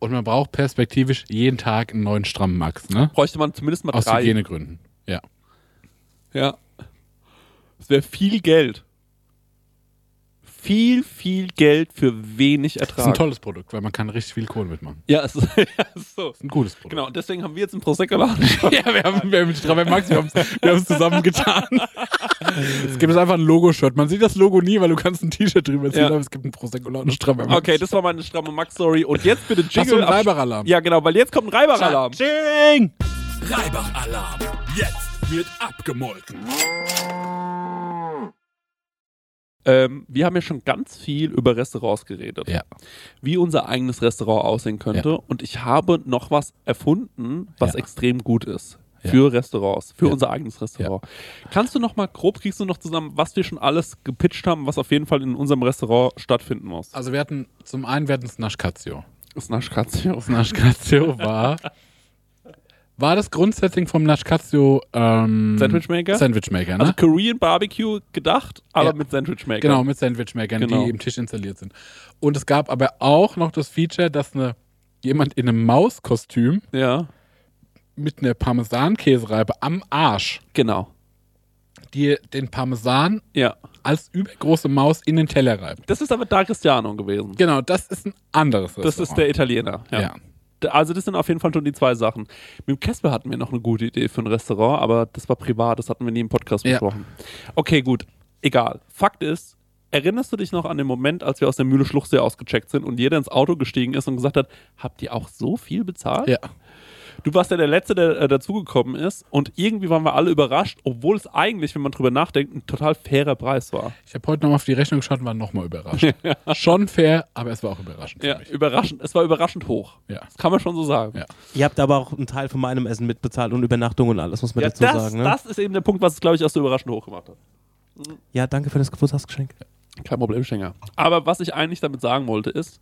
Und man braucht perspektivisch jeden Tag einen neuen Stramm Max, ne? Bräuchte man zumindest mal Aus drei. Hygienegründen. Ja. Ja. Das wäre viel Geld. Viel, viel Geld für wenig Das ist ein Ertrag. tolles Produkt, weil man kann richtig viel Kohle mitmachen. Ja, es ist, (laughs) ja, es ist so. Das ist ein gutes Produkt. Genau, und deswegen haben wir jetzt einen Prosecco-Laden. (laughs) Ja, wir haben, wir haben Stramm Max, wir haben wir haben es zusammengetan. (laughs) es gibt jetzt einfach ein Logo-Shirt. Man sieht das Logo nie, weil du kannst ein T-Shirt drüber ziehen, Ja. aber es gibt ein Prosecco und eine Stramm Max. Okay, das war meine stramme Max-Story. Und jetzt bitte Hast du Jingle. einen Reiberalarm? Ja, genau, weil jetzt kommt ein Reiberalarm. Ching! Reibach-Alarm. Jetzt wird abgemolken. Ähm, wir haben ja schon ganz viel über Restaurants geredet. Ja. Wie unser eigenes Restaurant aussehen könnte. Und ich habe noch was erfunden, was Ja. extrem gut ist. Ja. Für Restaurants, für Ja. unser eigenes Restaurant. Kannst du noch mal grob, kriegst du noch zusammen, was wir schon alles gepitcht haben, was auf jeden Fall in unserem Restaurant stattfinden muss? Also wir hatten zum einen, wir hatten Snaschkazio. Das Naschkatzio. Das Naschkazio war. (laughs) War das Grundsetting vom Naschkazio ähm, Sandwichmaker? Sandwichmaker, ne? Also Korean Barbecue gedacht, aber Ja. mit Sandwichmaker. genau, mit Sandwichmakern, Genau. die im Tisch installiert sind. Und es gab aber auch noch das Feature, dass eine, jemand in einem Mauskostüm Ja, mit einer Parmesankäsereibe am Arsch, genau. die den Parmesan Ja. als übergroße Maus in den Teller reibt. Das ist aber Da Cristiano gewesen. Genau, das ist ein anderes Das ist Restaurant. der Italiener. Ja. Ja. Also das sind auf jeden Fall schon die zwei Sachen. Mit dem Casper hatten wir noch eine gute Idee für ein Restaurant, aber das war privat, das hatten wir nie im Podcast Ja. besprochen. Okay, gut. Egal. Fakt ist, erinnerst du dich noch an den Moment, als wir aus der Mühle Schluchsee ausgecheckt sind und jeder ins Auto gestiegen ist und gesagt hat, habt ihr auch so viel bezahlt? Ja. Du warst ja der Letzte, der äh, dazugekommen ist und irgendwie waren wir alle überrascht, obwohl es eigentlich, wenn man drüber nachdenkt, ein total fairer Preis war. Ich habe heute nochmal auf die Rechnung geschaut und war nochmal überrascht. (laughs) Schon fair, aber es war auch überraschend. für Ja, mich. überraschend. Es war überraschend hoch. Ja. Das kann man schon so sagen. Ja. Ihr habt aber auch einen Teil von meinem Essen mitbezahlt und Übernachtung und alles, muss man Ja, dazu das, sagen. Ne? das ist eben der Punkt, was es, glaube ich, auch so überraschend hoch gemacht hat. ja, danke für das Geburtstagsgeschenk. Kein Problem, Stenger. Aber was ich eigentlich damit sagen wollte, ist,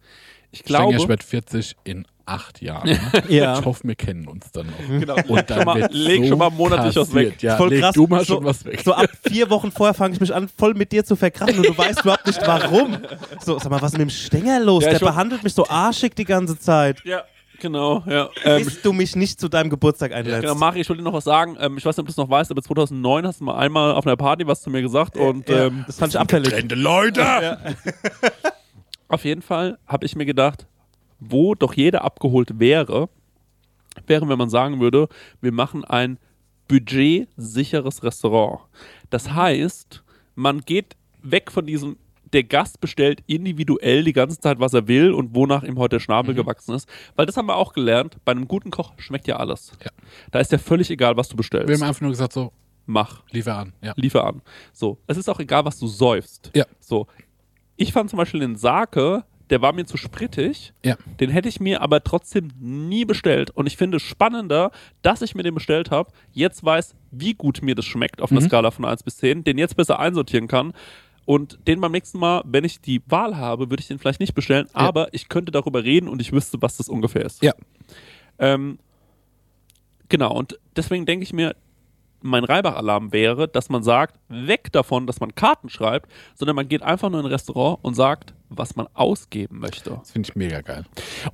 ich glaube. ich werde 40 in acht Jahren. (laughs) Ja. Ich hoffe, wir kennen uns dann noch. Genau, Und dann schon mal, leg so schon mal monatlich was weg. Ja, Voll leg krass. du mal So- schon was weg. So ab vier Wochen vorher fange ich mich an, voll mit dir zu verkrachen und du weißt überhaupt nicht warum. So, sag mal, was ist mit dem Stenger los? Ja, Der behandelt mich so arschig die ganze Zeit. Ja, genau, ja. Ähm, Bis du mich nicht zu deinem Geburtstag einlädst. genau, Mari, ich wollte dir noch was sagen. Ähm, ich weiß nicht, ob du es noch weißt, aber 2009 hast du mal einmal auf einer Party was zu mir gesagt und ja, ähm, das fand ich abfällig. Leute! (laughs) auf jeden Fall habe ich mir gedacht, wo doch jeder abgeholt wäre, wäre, wenn man sagen würde, wir machen ein budgetsicheres Restaurant. Das heißt, man geht weg von diesem, der Gast bestellt individuell die ganze Zeit, was er will und wonach ihm heute der Schnabel gewachsen ist. Weil das haben wir auch gelernt, bei einem guten Koch schmeckt ja alles. Ja. Da ist ja völlig egal, was du bestellst. Wir haben einfach nur gesagt, so, Mach liefer an. Ja. liefer an. So, es ist auch egal, was du säufst. Ja. So, ich fand zum Beispiel den Sake, der war mir zu sprittig. Ja. Den hätte ich mir aber trotzdem nie bestellt. Und ich finde es spannender, dass ich mir den bestellt habe, jetzt weiß, wie gut mir das schmeckt auf einer Mhm. Skala von 1 bis 10, den jetzt besser einsortieren kann. Und den beim nächsten Mal, wenn ich die Wahl habe, würde ich den vielleicht nicht bestellen, Ja. aber ich könnte darüber reden und ich wüsste, was das ungefähr ist. Ja. Ähm, genau, und deswegen denke ich mir, mein Reibach-Alarm wäre, dass man sagt, weg davon, dass man Karten schreibt, sondern man geht einfach nur in ein Restaurant und sagt, was man ausgeben möchte. Das finde ich mega geil.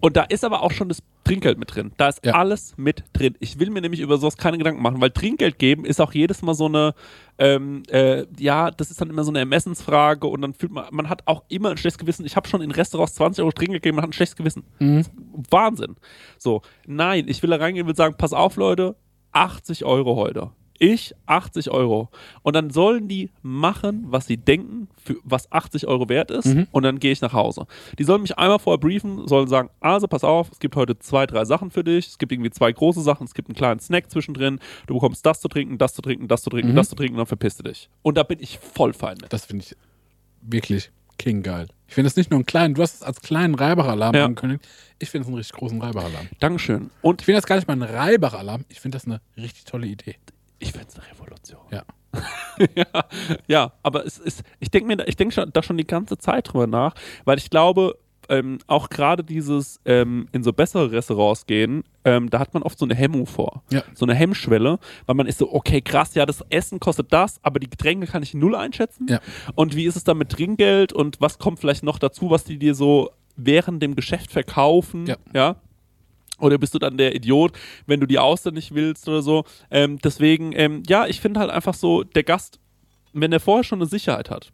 Und da ist aber auch schon das Trinkgeld mit drin. Da ist Ja. alles mit drin. Ich will mir nämlich über sowas keine Gedanken machen, weil Trinkgeld geben ist auch jedes Mal so eine, ähm, äh, ja, das ist dann immer so eine Ermessensfrage und dann fühlt man, man hat auch immer ein schlechtes Gewissen. Ich habe schon in Restaurants 20 Euro Trinkgeld gegeben, man hat ein schlechtes Gewissen. Wahnsinn. So, nein, ich will da reingehen und will sagen, pass auf, Leute, 80 Euro heute. Ich 80 Euro. Und dann sollen die machen, was sie denken, für, was 80 Euro wert ist. Und dann gehe ich nach Hause. Die sollen mich einmal vorher briefen, sollen sagen, also pass auf, es gibt heute zwei, drei Sachen für dich. Es gibt irgendwie zwei große Sachen, es gibt einen kleinen Snack zwischendrin. Du bekommst das zu trinken, das zu trinken, das zu trinken, das zu trinken und dann verpiss du dich. Und da bin ich voll fein mit. Das finde ich wirklich king geil. Ich finde es nicht nur einen kleinen, du hast es als kleinen Reibach-Alarm Ja. angekündigt. Ich finde es einen richtig großen Reibach-Alarm. Dankeschön. Und Ich finde das gar nicht mal ein Reibach-Alarm, ich finde das eine richtig tolle Idee. Ich finde es eine Revolution. Ja. (laughs) ja, ja, aber es ist, ich denke mir, da- ich denke schon, da schon die ganze Zeit drüber nach, weil ich glaube, ähm, auch gerade dieses ähm, in so bessere Restaurants gehen, ähm, da hat man oft so eine Hemmung vor. Ja. So eine Hemmschwelle, weil man ist so, okay, krass, ja, das Essen kostet das, aber die Getränke kann ich null einschätzen. Ja. Und wie ist es dann mit Trinkgeld und was kommt vielleicht noch dazu, was die dir so während dem Geschäft verkaufen? Ja. ja? Oder bist du dann der Idiot, wenn du die Auster nicht willst oder so? Ähm, deswegen, ähm, ja, ich finde halt einfach so, der Gast, wenn er vorher schon eine Sicherheit hat,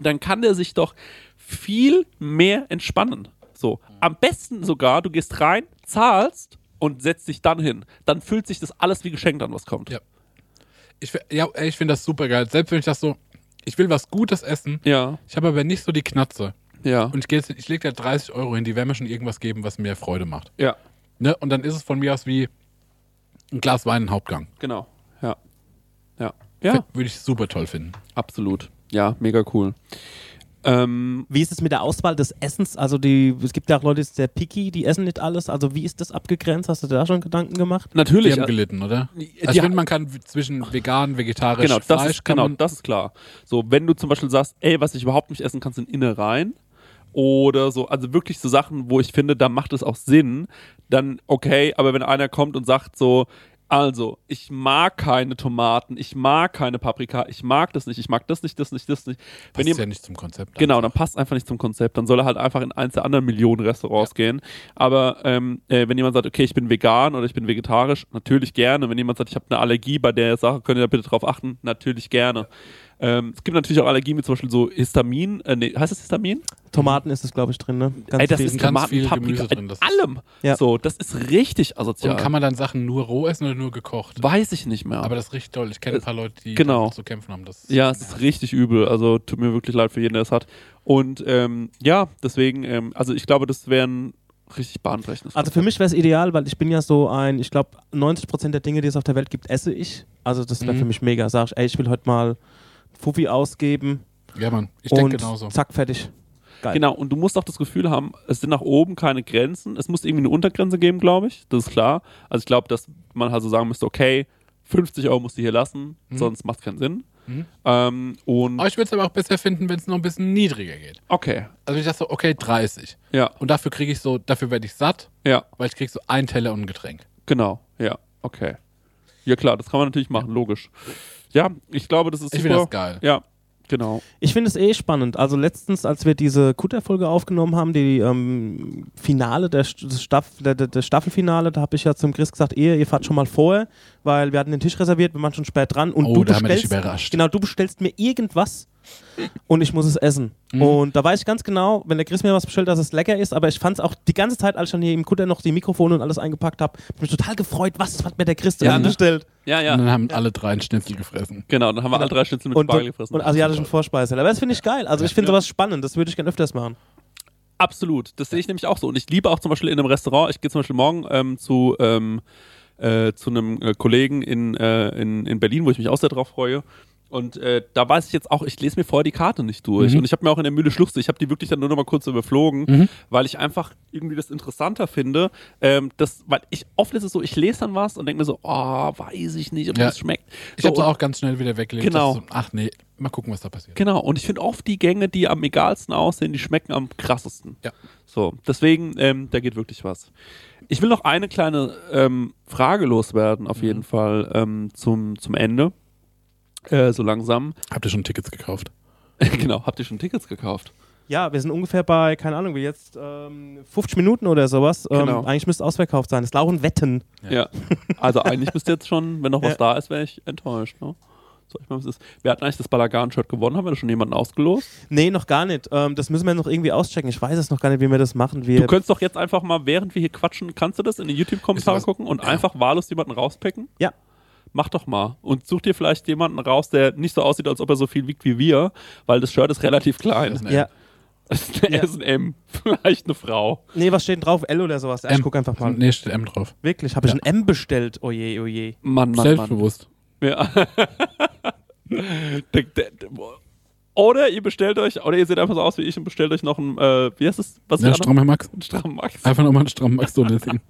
dann kann der sich doch viel mehr entspannen. So, am besten sogar, du gehst rein, zahlst und setzt dich dann hin. Dann fühlt sich das alles wie geschenkt an, was kommt. Ja. Ich, ja, ich finde das super geil. Selbst wenn ich das so, ich will was Gutes essen, Ja, ich habe aber nicht so die Knatze. ja, Und ich, geh jetzt- ich lege da 30 Euro hin, die werden mir schon irgendwas geben, was mir Freude macht. ja, Ne? Und dann ist es von mir aus wie ein Glas Wein, ein Hauptgang. genau. Ja, ja, ja, Würde ich super toll finden. absolut. Ja, mega cool. Ähm, Wie ist es mit der Auswahl des Essens? Also die, es gibt ja auch Leute, die sind sehr picky, die essen nicht alles. Also wie ist das abgegrenzt? Hast du dir da schon Gedanken gemacht? natürlich. Die haben gelitten, oder? Also finde, man kann zwischen vegan, vegetarisch, Genau, das Fleisch ist, kann genau, das ist klar. So, wenn du zum Beispiel sagst, ey, was ich überhaupt nicht essen kann, sind Innereien oder so, also wirklich so Sachen, wo ich finde, da macht es auch Sinn, dann okay, aber wenn einer kommt und sagt so, also, ich mag keine Tomaten, ich mag keine Paprika, ich mag das nicht, ich mag das nicht, das nicht, das nicht. Wenn passt ihr, ja nicht zum Konzept. Genau, einfach. dann passt einfach nicht zum Konzept. Dann soll er halt einfach in eins der anderen Millionen Restaurants gehen. Aber ähm, äh, wenn jemand sagt, okay, ich bin vegan oder ich bin vegetarisch, natürlich gerne. Wenn jemand sagt, ich habe eine Allergie bei der Sache, könnt ihr da bitte drauf achten, natürlich gerne. Ähm, es gibt natürlich auch Allergien wie zum Beispiel so Histamin. Äh, nee, heißt das Histamin? Tomaten ist es, glaube ich, drin, ne? Ganz Ey, das viel. ist ganz Tomaten, viel Paprika, Gemüse drin, in das ist- allem. Ja. So, das ist richtig asozial. Und kann man dann Sachen nur roh essen oder nur gekocht? Weiß ich nicht mehr. Aber das ist richtig toll. Ich kenne ein paar Leute, die genau. damit zu kämpfen haben. Das Ja, es ist richtig übel. Also tut mir wirklich leid für jeden, der es hat. Und ähm, ja, deswegen, ähm, also ich glaube, das wäre ein richtig bahnbrechendes. Also für mich wäre es ideal, weil ich bin ja so ein, ich glaube, 90% der Dinge, die es auf der Welt gibt, esse ich. Also das wäre Mhm. für mich mega. Sag ich, ey, ich will heute mal Fuffi ausgeben Ja, Mann. Ich denke genauso. zack, fertig. Geil. Genau, und du musst auch das Gefühl haben, es sind nach oben keine Grenzen. Es muss irgendwie eine Untergrenze geben, glaube ich. Das ist klar. Also ich glaube, dass man halt so sagen müsste, okay, 50 Euro musst du hier lassen, Mhm. sonst macht es keinen Sinn. Mhm. Ähm, und Aber ich würde es aber auch besser finden, wenn es noch ein bisschen niedriger geht. okay, Also ich dachte so, okay, 30. ja, Und dafür kriege ich so, dafür werde ich satt, ja, weil ich kriege so ein Teller und ein Getränk. genau, ja, okay. Ja klar, das kann man natürlich machen, logisch. Ja, ich glaube, das ist Ich super. finde das geil. Ja, genau. Ich finde es eh spannend. Also letztens, als wir diese Kutter-Folge aufgenommen haben, die ähm, Finale, der, Staff, der, der, Staffelfinale, da habe ich ja zum Chris gesagt, ihr, ihr fahrt schon mal vor, weil wir hatten den Tisch reserviert, wir waren schon spät dran und Oh, du da haben wir dich bestellst, überrascht. genau, du bestellst mir irgendwas und ich muss es essen. Mhm. Und da weiß ich ganz genau, wenn der Chris mir was bestellt, dass es lecker ist, aber ich fand es auch die ganze Zeit, als ich dann hier im Kutter noch die Mikrofone und alles eingepackt habe, mich total gefreut, was hat mir der Chris denn Ja, bestellt? Ja, Und ja. dann haben alle drei einen Schnitzel gefressen. Genau, dann haben wir alle drei Schnitzel mit Und, Spargel gefressen. und asiatischen Vorspeise. Aber das finde ich geil. Also ich finde Ja. sowas spannend, das würde ich gerne öfters machen. Absolut, das sehe ich nämlich auch so. Und ich liebe auch zum Beispiel in einem Restaurant, ich gehe zum Beispiel morgen ähm, zu, ähm, äh, zu einem äh, Kollegen in, äh, in, in Berlin, wo ich mich auch sehr drauf freue. Und äh, da weiß ich jetzt auch, ich lese mir vorher die Karte nicht durch. Mhm. Und ich habe mir auch in der Mühle Schluchse, ich habe die wirklich dann nur noch mal kurz überflogen, Mhm. weil ich einfach irgendwie das interessanter finde. Ähm, das, weil ich oft ist es so, ich lese dann was und denke mir so, oh, weiß ich nicht, ob Ja. das schmeckt. Ich So, habe es auch ganz schnell wieder weggelegt. Genau. So, ach nee, mal gucken, was da passiert. Genau, und ich finde oft die Gänge, die am egalsten aussehen, die schmecken am krassesten. Ja. So, deswegen, ähm, da geht wirklich was. Ich will noch eine kleine ähm, Frage loswerden, auf jeden Fall ähm, zum, zum Ende. Äh, so langsam. Habt ihr schon Tickets gekauft? (laughs) genau, habt ihr schon Tickets gekauft? Ja, wir sind ungefähr bei, keine Ahnung, wie jetzt ähm, 50 Minuten oder sowas. Ähm, Genau. Eigentlich müsste ausverkauft sein. Das laufen Wetten. Ja. (laughs) Also eigentlich bist du jetzt schon, wenn noch was Ja. da ist, wäre ich enttäuscht. Ne? So, ich meine, was ist. Wir hatten eigentlich das Balagan-Shirt gewonnen, haben wir da schon jemanden ausgelost? Nee, noch gar nicht. Ähm, das müssen wir noch irgendwie auschecken. Ich weiß es noch gar nicht, wie wir das machen. Wir, Du könntest doch jetzt einfach mal, während wir hier quatschen, kannst du das in die YouTube-Kommentare gucken und Ja. einfach wahllos jemanden rauspicken? Ja. Mach doch mal. Und such dir vielleicht jemanden raus, der nicht so aussieht, als ob er so viel wiegt wie wir, weil das Shirt ist relativ klein. Ist ja. Das ist eine (laughs) Ja. S und M. (laughs) Vielleicht eine Frau. Nee, was steht denn drauf? L oder sowas? Ich M. guck einfach mal. Nee, steht M drauf. Wirklich, habe ich Ja. ein M bestellt? Oje, oje. Mann, Mann, Mann. Selbstbewusst. Ja. (laughs) Der- der- der- oder ihr bestellt euch, oder ihr seht einfach so aus wie ich und bestellt euch noch ein, äh, wie heißt es? Was ist Ja, strammer Max. Ein (laughs) strammen Max. Einfach nochmal einen strammen Max (laughs) hin.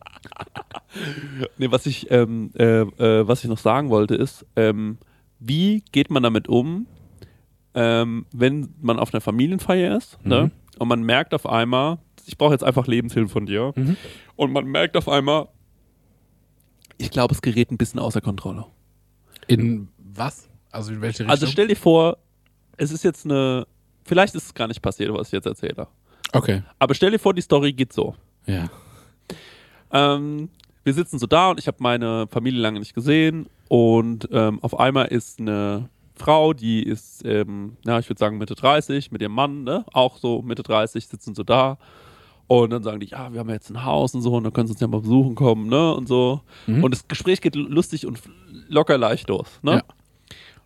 Nee, was ich, ähm, äh, äh, was ich noch sagen wollte, ist, ähm, wie geht man damit um, ähm, wenn man auf einer Familienfeier ist Mhm. ne? und man merkt auf einmal, ich brauche jetzt einfach Lebenshilfe von dir. Mhm. Und man merkt auf einmal, ich glaube, es gerät ein bisschen außer Kontrolle. In was? Also in welche Richtung? Also stell dir vor, es ist jetzt eine, vielleicht ist es gar nicht passiert, was ich jetzt erzähle. okay. Aber stell dir vor, die Story geht so. Ja. Ähm, wir sitzen so da und ich habe meine Familie lange nicht gesehen und ähm, auf einmal ist eine Frau, die ist, ähm, ja, ich würde sagen Mitte 30, mit ihrem Mann, ne, auch so Mitte 30, sitzen so da und dann sagen die, ja, wir haben jetzt ein Haus und so und dann können sie uns ja mal besuchen kommen, ne, und so. Mhm. Und das Gespräch geht lustig und locker leicht los, ne. Ja.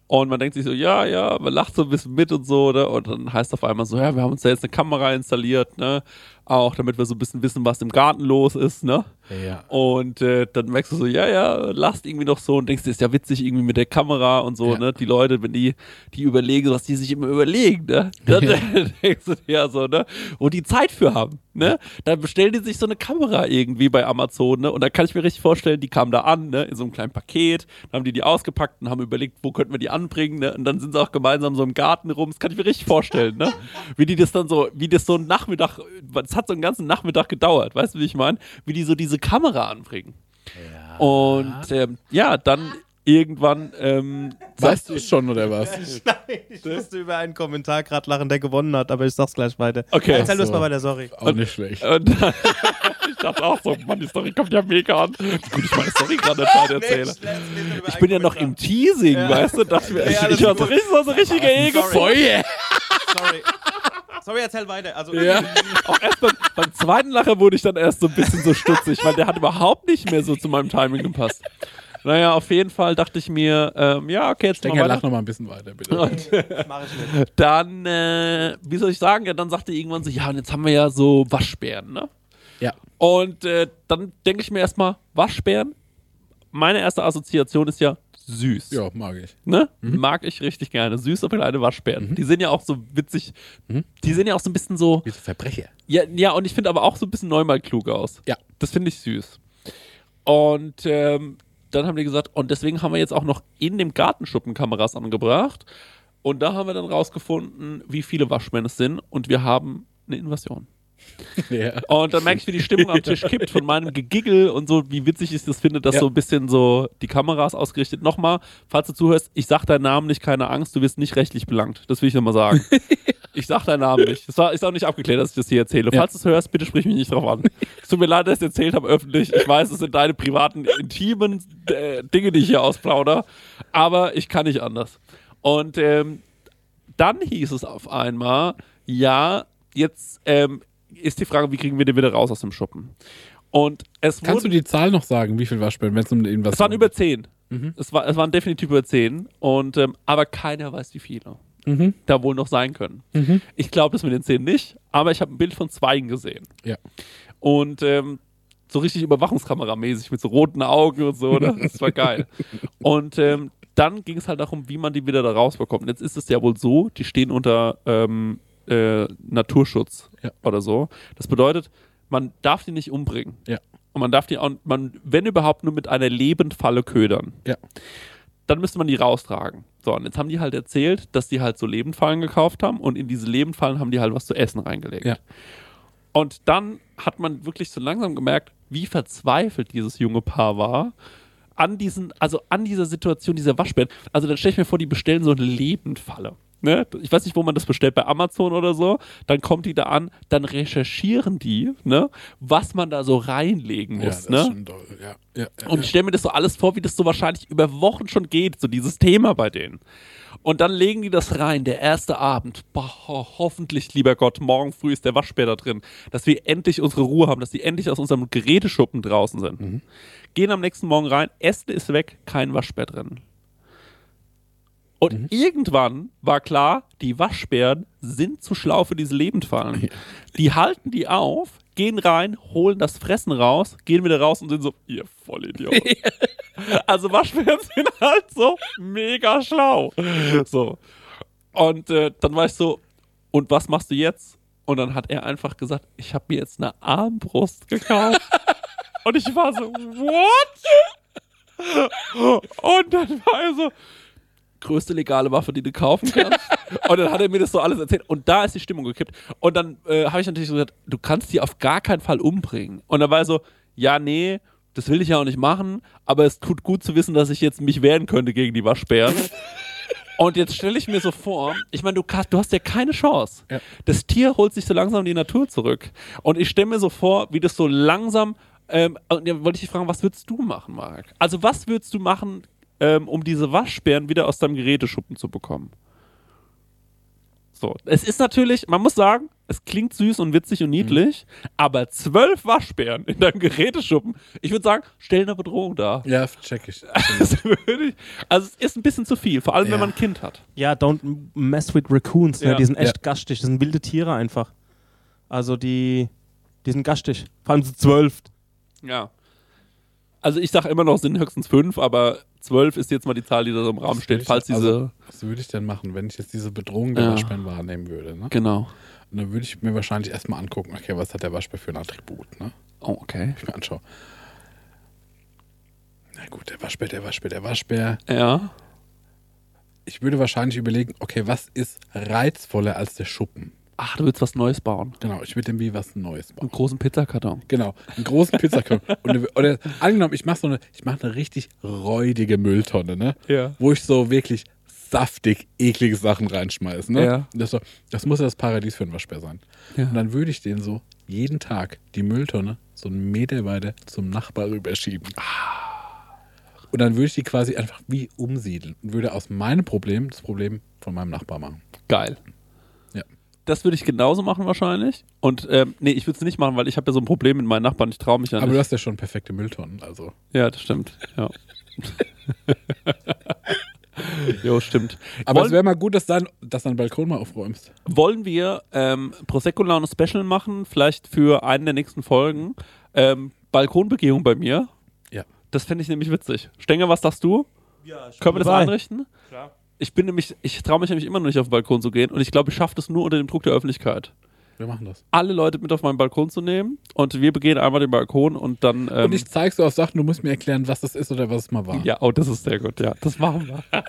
Und man denkt sich so, ja, ja, man lacht so ein bisschen mit und so, ne? Und dann heißt auf einmal so, ja, wir haben uns da jetzt eine Kamera installiert, ne? Auch damit wir so ein bisschen wissen, was im Garten los ist, ne? Ja. Und äh, dann merkst du so, ja, ja, lachst irgendwie noch so und denkst, das ist ja witzig irgendwie mit der Kamera und so, Ja. ne? Die Leute, wenn die, die überlegen, was die sich immer überlegen, ne? (laughs) Dann denkst du dir ja so, ne? Wo die Zeit für haben, ne? Dann bestellen die sich so eine Kamera irgendwie bei Amazon, ne? Und da kann ich mir richtig vorstellen, die kamen da an, ne? In so einem kleinen Paket, dann haben die die ausgepackt und haben überlegt, wo könnten wir die anbringen, ne? Und dann sind sie auch gemeinsam so im Garten rum, das kann ich mir richtig vorstellen, ne? Wie die das dann so, wie das so ein Nachmittag, es hat so einen ganzen Nachmittag gedauert, weißt du, wie ich meine? Wie die so diese Kamera anbringen. Und ähm, ja, dann irgendwann ähm, Weißt du es schon oder was? (laughs) Nein, ich musste über einen Kommentar gerade lachen, der gewonnen hat, aber ich sag's gleich weiter. Okay. Erzähl so. mal weiter, sorry. Auch nicht schlecht. Und (laughs) ich dachte auch so, Mann, die Story kommt ja mega an. Gut, ich meine Story gerade nicht weiter erzähle. Ich bin ja noch im Teasing, weißt du? Dachte mir, Ja, ich, ich war so richtig, so, so richtiger Ego. Sorry. Sorry. Sorry, erzähl weiter. Also, Ja. (laughs) Auch erst beim, beim zweiten Lacher wurde ich dann erst so ein bisschen so stutzig, weil der hat überhaupt nicht mehr so zu meinem Timing gepasst. Naja, auf jeden Fall dachte ich mir, ähm, ja, okay, jetzt mal Denke, weiter. lach noch mal ein bisschen weiter, bitte. ich nicht. Dann, äh, wie soll ich sagen, ja, dann sagte irgendwann so, ja, und jetzt haben wir ja so Waschbären, ne? Ja. Und äh, dann denke ich mir erstmal, Waschbären, meine erste Assoziation ist ja süß. Ja, mag ich. Ne? Mag ich richtig gerne. Süße kleine Waschbären. Die sind ja auch so witzig. Die sind ja auch so ein bisschen so. Wie so Verbrecher. Ja, ja und ich finde aber auch so ein bisschen neunmal klug aus. Ja. Das finde ich süß. Und ähm, dann haben die gesagt, und deswegen haben wir jetzt auch noch in dem Gartenschuppen Kameras angebracht. Und da haben wir dann rausgefunden, wie viele Waschbären es sind. Und wir haben eine Invasion. (laughs) Ja. Und dann merke ich, wie die Stimmung am Tisch kippt von meinem Gegiggel und so, wie witzig ich das finde, dass Ja. so ein bisschen so die Kameras ausgerichtet. Nochmal, falls du zuhörst, ich sag deinen Namen nicht, keine Angst, du wirst nicht rechtlich belangt. Das will ich nochmal sagen. (laughs) ich sag deinen Namen nicht. War, ist auch nicht abgeklärt, dass ich das hier erzähle. Ja. Falls du es hörst, bitte sprich mich nicht drauf an. Es tut mir leid, dass ich es erzählt habe öffentlich. Ich weiß, es sind deine privaten, intimen äh, Dinge, die ich hier ausplaudere. Aber ich kann nicht anders. Und ähm, dann hieß es auf einmal, ja, jetzt ähm, ist die Frage, wie kriegen wir den wieder raus aus dem Schuppen? Und es Kannst du wurden, die Zahl noch sagen, wie viel Waschbären, wenn es um was es waren über zehn. Mhm. Es, war, es waren definitiv über zehn. Und, ähm, aber keiner weiß, wie viele Mhm. da wohl noch sein können. Mhm. Ich glaube das mit den zehn nicht, aber ich habe ein Bild von zweien gesehen. Ja. Und ähm, so richtig Überwachungskameramäßig mit so roten Augen und so, ne? Das war geil. (laughs) Und ähm, dann ging es halt darum, wie man die wieder da rausbekommt. Und jetzt ist es ja wohl so, die stehen unter ähm, äh, Naturschutz Ja. oder so. Das bedeutet, man darf die nicht umbringen. Ja. Und man darf die auch, man, wenn überhaupt, nur mit einer Lebendfalle ködern. Ja. Dann müsste man die raustragen. So, und jetzt haben die halt erzählt, dass die halt so Lebendfallen gekauft haben und in diese Lebendfallen haben die halt was zu essen reingelegt. Ja. Und dann hat man wirklich so langsam gemerkt, wie verzweifelt dieses junge Paar war an diesen, also an dieser Situation dieser Waschbären. Also dann stelle ich mir vor, die bestellen so eine Lebendfalle. Ne? Ich weiß nicht, wo man das bestellt, bei Amazon oder so. Dann kommt die da an, dann recherchieren die, ne, was man da so reinlegen Ja, muss. das ne? ist schon doll. Ja. Ja. Ja. Und ich stelle mir das so alles vor, wie das so wahrscheinlich über Wochen schon geht, so dieses Thema bei denen. Und dann legen die das rein, der erste Abend. Boah, ho hoffentlich, lieber Gott, morgen früh ist der Waschbär da drin, dass wir endlich unsere Ruhe haben, dass die endlich aus unserem Geräteschuppen draußen sind. Gehen am nächsten Morgen rein, Essen ist weg, kein Waschbär drin. Und irgendwann war klar, die Waschbären sind zu schlau für diese Lebendfallen. Die halten die auf, gehen rein, holen das Fressen raus, gehen wieder raus und sind so, ihr Vollidioten. (laughs) also Waschbären sind halt so mega schlau. So. Und äh, dann war ich so, und was machst du jetzt? Und dann hat er einfach gesagt, ich habe mir jetzt eine Armbrust gekauft. (laughs) und ich war so, what? Und dann war er so, größte legale Waffe, die du kaufen kannst. (laughs) und dann hat er mir das so alles erzählt. Und da ist die Stimmung gekippt. Und dann äh, habe ich natürlich so gesagt, du kannst die auf gar keinen Fall umbringen. Und dann war er so, ja, nee, das will ich ja auch nicht machen, aber es tut gut zu wissen, dass ich jetzt mich wehren könnte gegen die Waschbären. (laughs) Und jetzt stelle ich mir so vor, ich meine, du, hast- du hast ja keine Chance. Ja. Das Tier holt sich so langsam in die Natur zurück. Und ich stelle mir so vor, wie das so langsam. Ähm, und ja, wollte ich dich fragen, was würdest du machen, Marc? Also, was würdest du machen, ähm, um diese Waschbären wieder aus deinem Geräteschuppen zu bekommen? So, es ist natürlich, man muss sagen, es klingt süß und witzig und niedlich, aber zwölf Waschbären in deinem Geräteschuppen, ich würde sagen, stellen eine Bedrohung dar. Ja, check ich. (laughs) Würde ich, also es ist ein bisschen zu viel, vor allem Ja. wenn man ein Kind hat. Ja, don't mess with raccoons. Ne? Ja. Die sind echt Ja. gastig. Das sind wilde Tiere einfach. Also die, die sind gastig. Vor allem so zwölf. Ja. Also ich sage immer noch, es sind höchstens fünf, aber zwölf ist jetzt mal die Zahl, die da so im Raum steht, falls diese. Also, was würde ich denn machen, wenn ich jetzt diese Bedrohung der Ja. Waschbären wahrnehmen würde? Ne? genau. Und dann würde ich mir wahrscheinlich erstmal angucken, okay, was hat der Waschbär für ein Attribut? Ne? Oh, okay. Ich mir anschaue. Na gut, der Waschbär, der Waschbär, der Waschbär. Ja. Ich würde wahrscheinlich überlegen, okay, was ist reizvoller als der Schuppen? Ach, du willst was Neues bauen. Genau, ich würde dem wie was Neues bauen. Einen großen Pizzakarton. Genau, einen großen Pizzakarton. (laughs) Und eine- oder angenommen, ich mache so eine, ich mache eine richtig räudige Mülltonne, ne? Ja. Wo ich so wirklich saftig eklige Sachen reinschmeiße, ne? Ja. Das, so, das muss ja das Paradies für einen Waschbär sein. Ja. Und dann würde ich den so jeden Tag die Mülltonne so einen Meter weiter zum Nachbar rüberschieben. Und dann würde ich die quasi einfach wie umsiedeln und würde aus meinem Problem das Problem von meinem Nachbar machen. Geil. Das würde ich genauso machen wahrscheinlich. Und ähm, nee, ich würde es nicht machen, weil ich habe ja so ein Problem mit meinen Nachbarn. Ich traue mich ja Aber du nicht. hast ja schon perfekte Mülltonnen, also. Ja, das stimmt. Ja. (laughs) jo, stimmt. Aber Wollen- es wäre mal gut, dass dein, dass dein Balkon mal aufräumst. wollen wir ähm, Prosecco Laune Special machen, vielleicht für einen der nächsten Folgen. Ähm, Balkonbegehung bei mir. Ja. Das fände ich nämlich witzig. Stenger, was sagst du? Ja, ich Können wir das einrichten? Klar. Ich bin nämlich, ich traue mich nämlich immer noch nicht auf den Balkon zu gehen und ich glaube, ich schaffe das nur unter dem Druck der Öffentlichkeit. Wir machen das. Alle Leute mit auf meinen Balkon zu nehmen und wir begehen einmal den Balkon und dann. Ähm, Und ich zeig's dir aus Sachen, du musst mir erklären, was das ist oder was es mal war. ja, oh, das ist sehr gut, ja. Das machen wir. (laughs)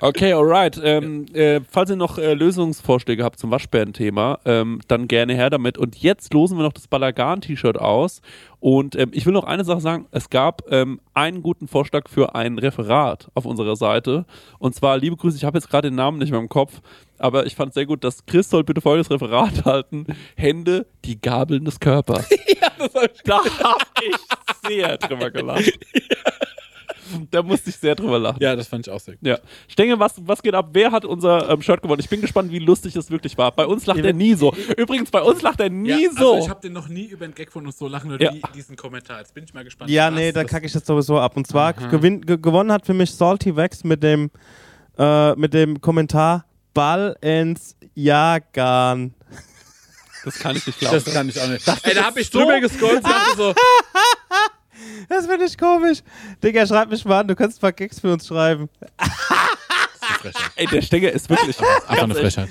okay, alright. Ähm, äh, falls ihr noch äh, Lösungsvorschläge habt zum Waschbären-Thema, ähm, dann gerne her damit. Und jetzt losen wir noch das Balagan-T-Shirt aus. Und ähm, ich will noch eine Sache sagen: Es gab ähm, einen guten Vorschlag für ein Referat auf unserer Seite. Und zwar, liebe Grüße, ich habe jetzt gerade den Namen nicht mehr im Kopf, aber ich fand es sehr gut, dass Chris soll bitte folgendes Referat (laughs) halten: Hände, die Gabeln des Körpers. (laughs) ja, das hab ich da habe ich sehr drüber gelacht. (laughs) (laughs) Da musste ich sehr drüber lachen. Ja, das fand ich auch sehr gut. Ja. Stenge, was, was geht ab? Wer hat unser ähm, Shirt gewonnen? Ich bin gespannt, wie lustig es wirklich war. Bei uns lacht er nie so. Übrigens, bei uns lacht er nie so. Also ich habe den noch nie über den Gag von uns so lachen Ja. wie diesen Kommentar. Jetzt bin ich mal gespannt. Ja, nee, da das- kacke ich jetzt sowieso ab. Und zwar gewinn, ge gewonnen hat für mich Salty Wax mit dem, äh, mit dem Kommentar Ball ins Jagan. das kann ich nicht glauben. Das kann ich auch nicht. Ey, da habe ich so- drüber gescrollt und dachte so, (laughs) Das finde ich komisch. Digga, schreib mich mal an, du kannst ein paar Gags für uns schreiben. Ey, der Stenger ist wirklich. einfach eine Frechheit.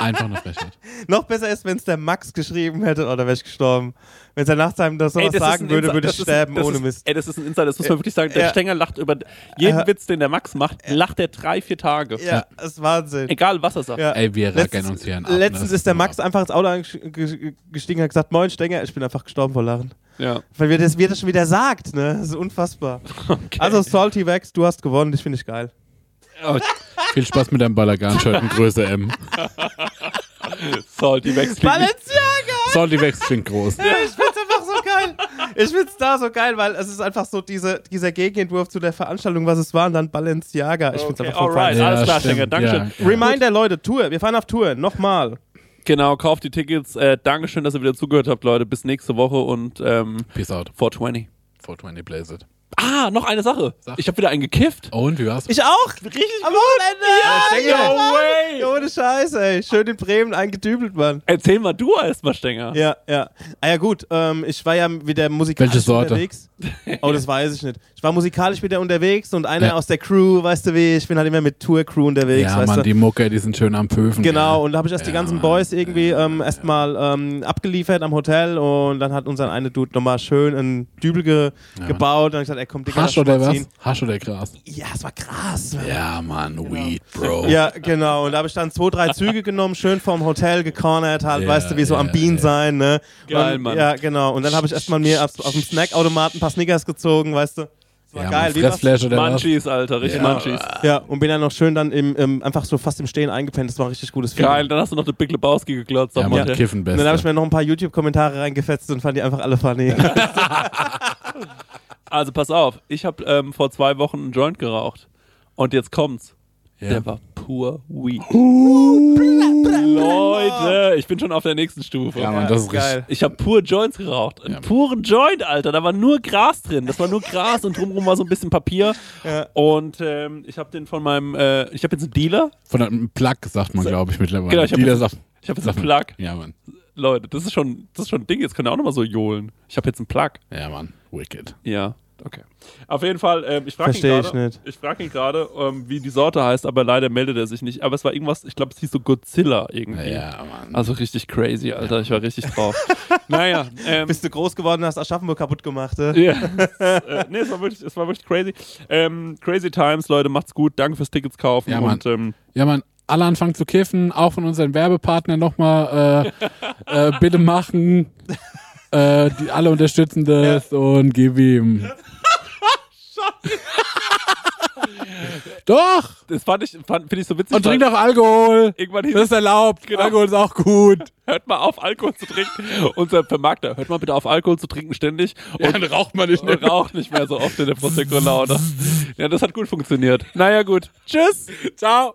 Einfach eine Frechheit. (laughs) Noch besser ist, wenn es der Max geschrieben hätte, oder wäre ich gestorben. Wenn er nach seinem das sowas Ey, das ist sagen würde, würde ich ist- sterben das ohne ist, Mist. Ey, das ist ein Insider, das muss man wirklich sagen. Der Ja. Stenger lacht über jeden Äh, Witz, den der Max macht, lacht er drei, vier Tage. Ja, das ist Wahnsinn. Egal, was er sagt. Ja. Ey, wir Letztens- rackern uns hier ab. ne? Letztens ist der Max einfach ins Auto eingestiegen und hat gesagt, moin Stenger, ich bin einfach gestorben vor Lachen. Ja. Weil wir das, wie er das schon wieder sagt, ne? Das ist unfassbar. (laughs) Also Salty Wax, du hast gewonnen, das finde ich geil. Viel Spaß mit deinem Balagan-Shirt in Größe M. Salty Wax. Balenciaga! Salty Wax klingt groß. Ich find's einfach so geil. Ich find's da so geil, weil es ist einfach so diese, dieser Gegenentwurf zu der Veranstaltung, was es war, und dann Balenciaga. Ich find's Okay, einfach voll alright, fein. alles klar, Stenger, Dankeschön. ja. Reminder, Leute, Tour. Wir fahren auf Tour. Nochmal. Genau, kauft die Tickets. Äh, Dankeschön, dass ihr wieder zugehört habt, Leute. Bis nächste Woche und ähm, Peace out. 420. 420 Blaze it. Ah, noch eine Sache. Sag. Ich habe wieder einen gekifft. Oh, und wie war's? Ich auch. Richtig Am Wochenende. Ja, No way. Ohne Scheiße, ey. Schön in Bremen eingedübelt, Mann. Erzähl mal du erstmal, Stenger. Ja, ja. Ah ja gut, ähm, ich war ja wieder musikalisch Welche Sorte? unterwegs. Oh, das weiß ich nicht. Ich war musikalisch wieder unterwegs und einer Ja. aus der Crew, weißt du wie, ich bin halt immer mit Tour-Crew unterwegs, ja, weißt Mann, du. die Mucke, die sind schön am Pöfen. Genau, gell? und da habe ich erst die Ja, ganzen Mann. Boys irgendwie ähm, erstmal ähm, abgeliefert am Hotel und dann hat unser eine Dude nochmal schön einen Dübel ge gebaut und dann ich gesagt, ey, komm, Digga, Hasch oder was? Hasch oder Gras? Ja, es war krass. Ja, Mann, Weed, Bro. Ja, genau. Und da habe ich dann zwei, drei Züge genommen, schön vom Hotel gecornert, halt, Ja, weißt du, wie so ja, am Bean ja. sein, ne? Geil, und, Mann. Ja, genau. Und dann habe ich erstmal mir aus, aus dem Snackautomaten ein paar Snickers gezogen, weißt du? Das war Ja, geil. Fressflash oder? Munchies, Alter, richtig Ja. Munchies. Ja, und bin dann noch schön dann im, im, einfach so fast im Stehen eingepennt. Das war ein richtig gutes Feeling. Geil, dann hast du noch den Big Lebowski geglotzt auf Ja, Mann, Hotel. Kiffen Und dann habe ich mir noch ein paar YouTube-Kommentare reingefetzt und fand die einfach alle funny. (laughs) Also pass auf, ich habe ähm, vor zwei Wochen einen Joint geraucht. Und jetzt kommt's. Ja. Der war pur Weed. Leute, ich bin schon auf der nächsten Stufe. Ja, Mann, das ist geil. richtig. Ich habe pur Joints geraucht. Einen Ja. puren Joint, Alter. Da war nur Gras drin. Das war nur Gras und drumherum war so ein bisschen Papier. Ja. Und ähm, ich habe den von meinem, äh, ich habe jetzt einen Dealer. Von einem Plug sagt man, glaube ich, mittlerweile. Genau, ich hab Dealer jetzt- sagt, Ich habe jetzt einen Plug. Ja, Mann. Leute, das ist schon, das ist schon ein Ding. Jetzt könnt ihr auch nochmal so johlen. Ich habe jetzt einen Plug. Ja, Mann. Wicked. Ja, okay. Auf jeden Fall, ähm, ich frage ihn ich gerade, nicht. ich frage ihn gerade, ähm, wie die Sorte heißt, aber leider meldet er sich nicht. Aber es war irgendwas, ich glaube, es hieß so Godzilla irgendwie. Ja, Mann. Also richtig crazy, Alter. Ich war richtig drauf. (laughs) naja, ähm, Bist du groß geworden, hast Aschaffenburg kaputt gemacht, äh? ja. äh, nee, es war wirklich, es war wirklich crazy. Ähm, crazy Times, Leute, macht's gut. Danke fürs Tickets kaufen. Ja, Mann. und ähm, Ja, Mann, alle anfangen zu kiffen, auch von unseren Werbepartnern nochmal äh, (laughs) äh, bitte machen. Äh, die alle unterstützen das und gib ihm. (laughs) Doch! das fand ich, fand, finde ich so witzig. Und trink weil doch Alkohol! Irgendwann hieß Das ist erlaubt. Genau. Alkohol ist auch gut. hört mal auf, Alkohol zu trinken. Unser Vermarkter, hört mal bitte auf, Alkohol zu trinken ständig. Und dann raucht man nicht und raucht nicht mehr so oft in der Prosecco-Laune. Ja, das hat gut funktioniert. Naja, gut. Tschüss. Ciao.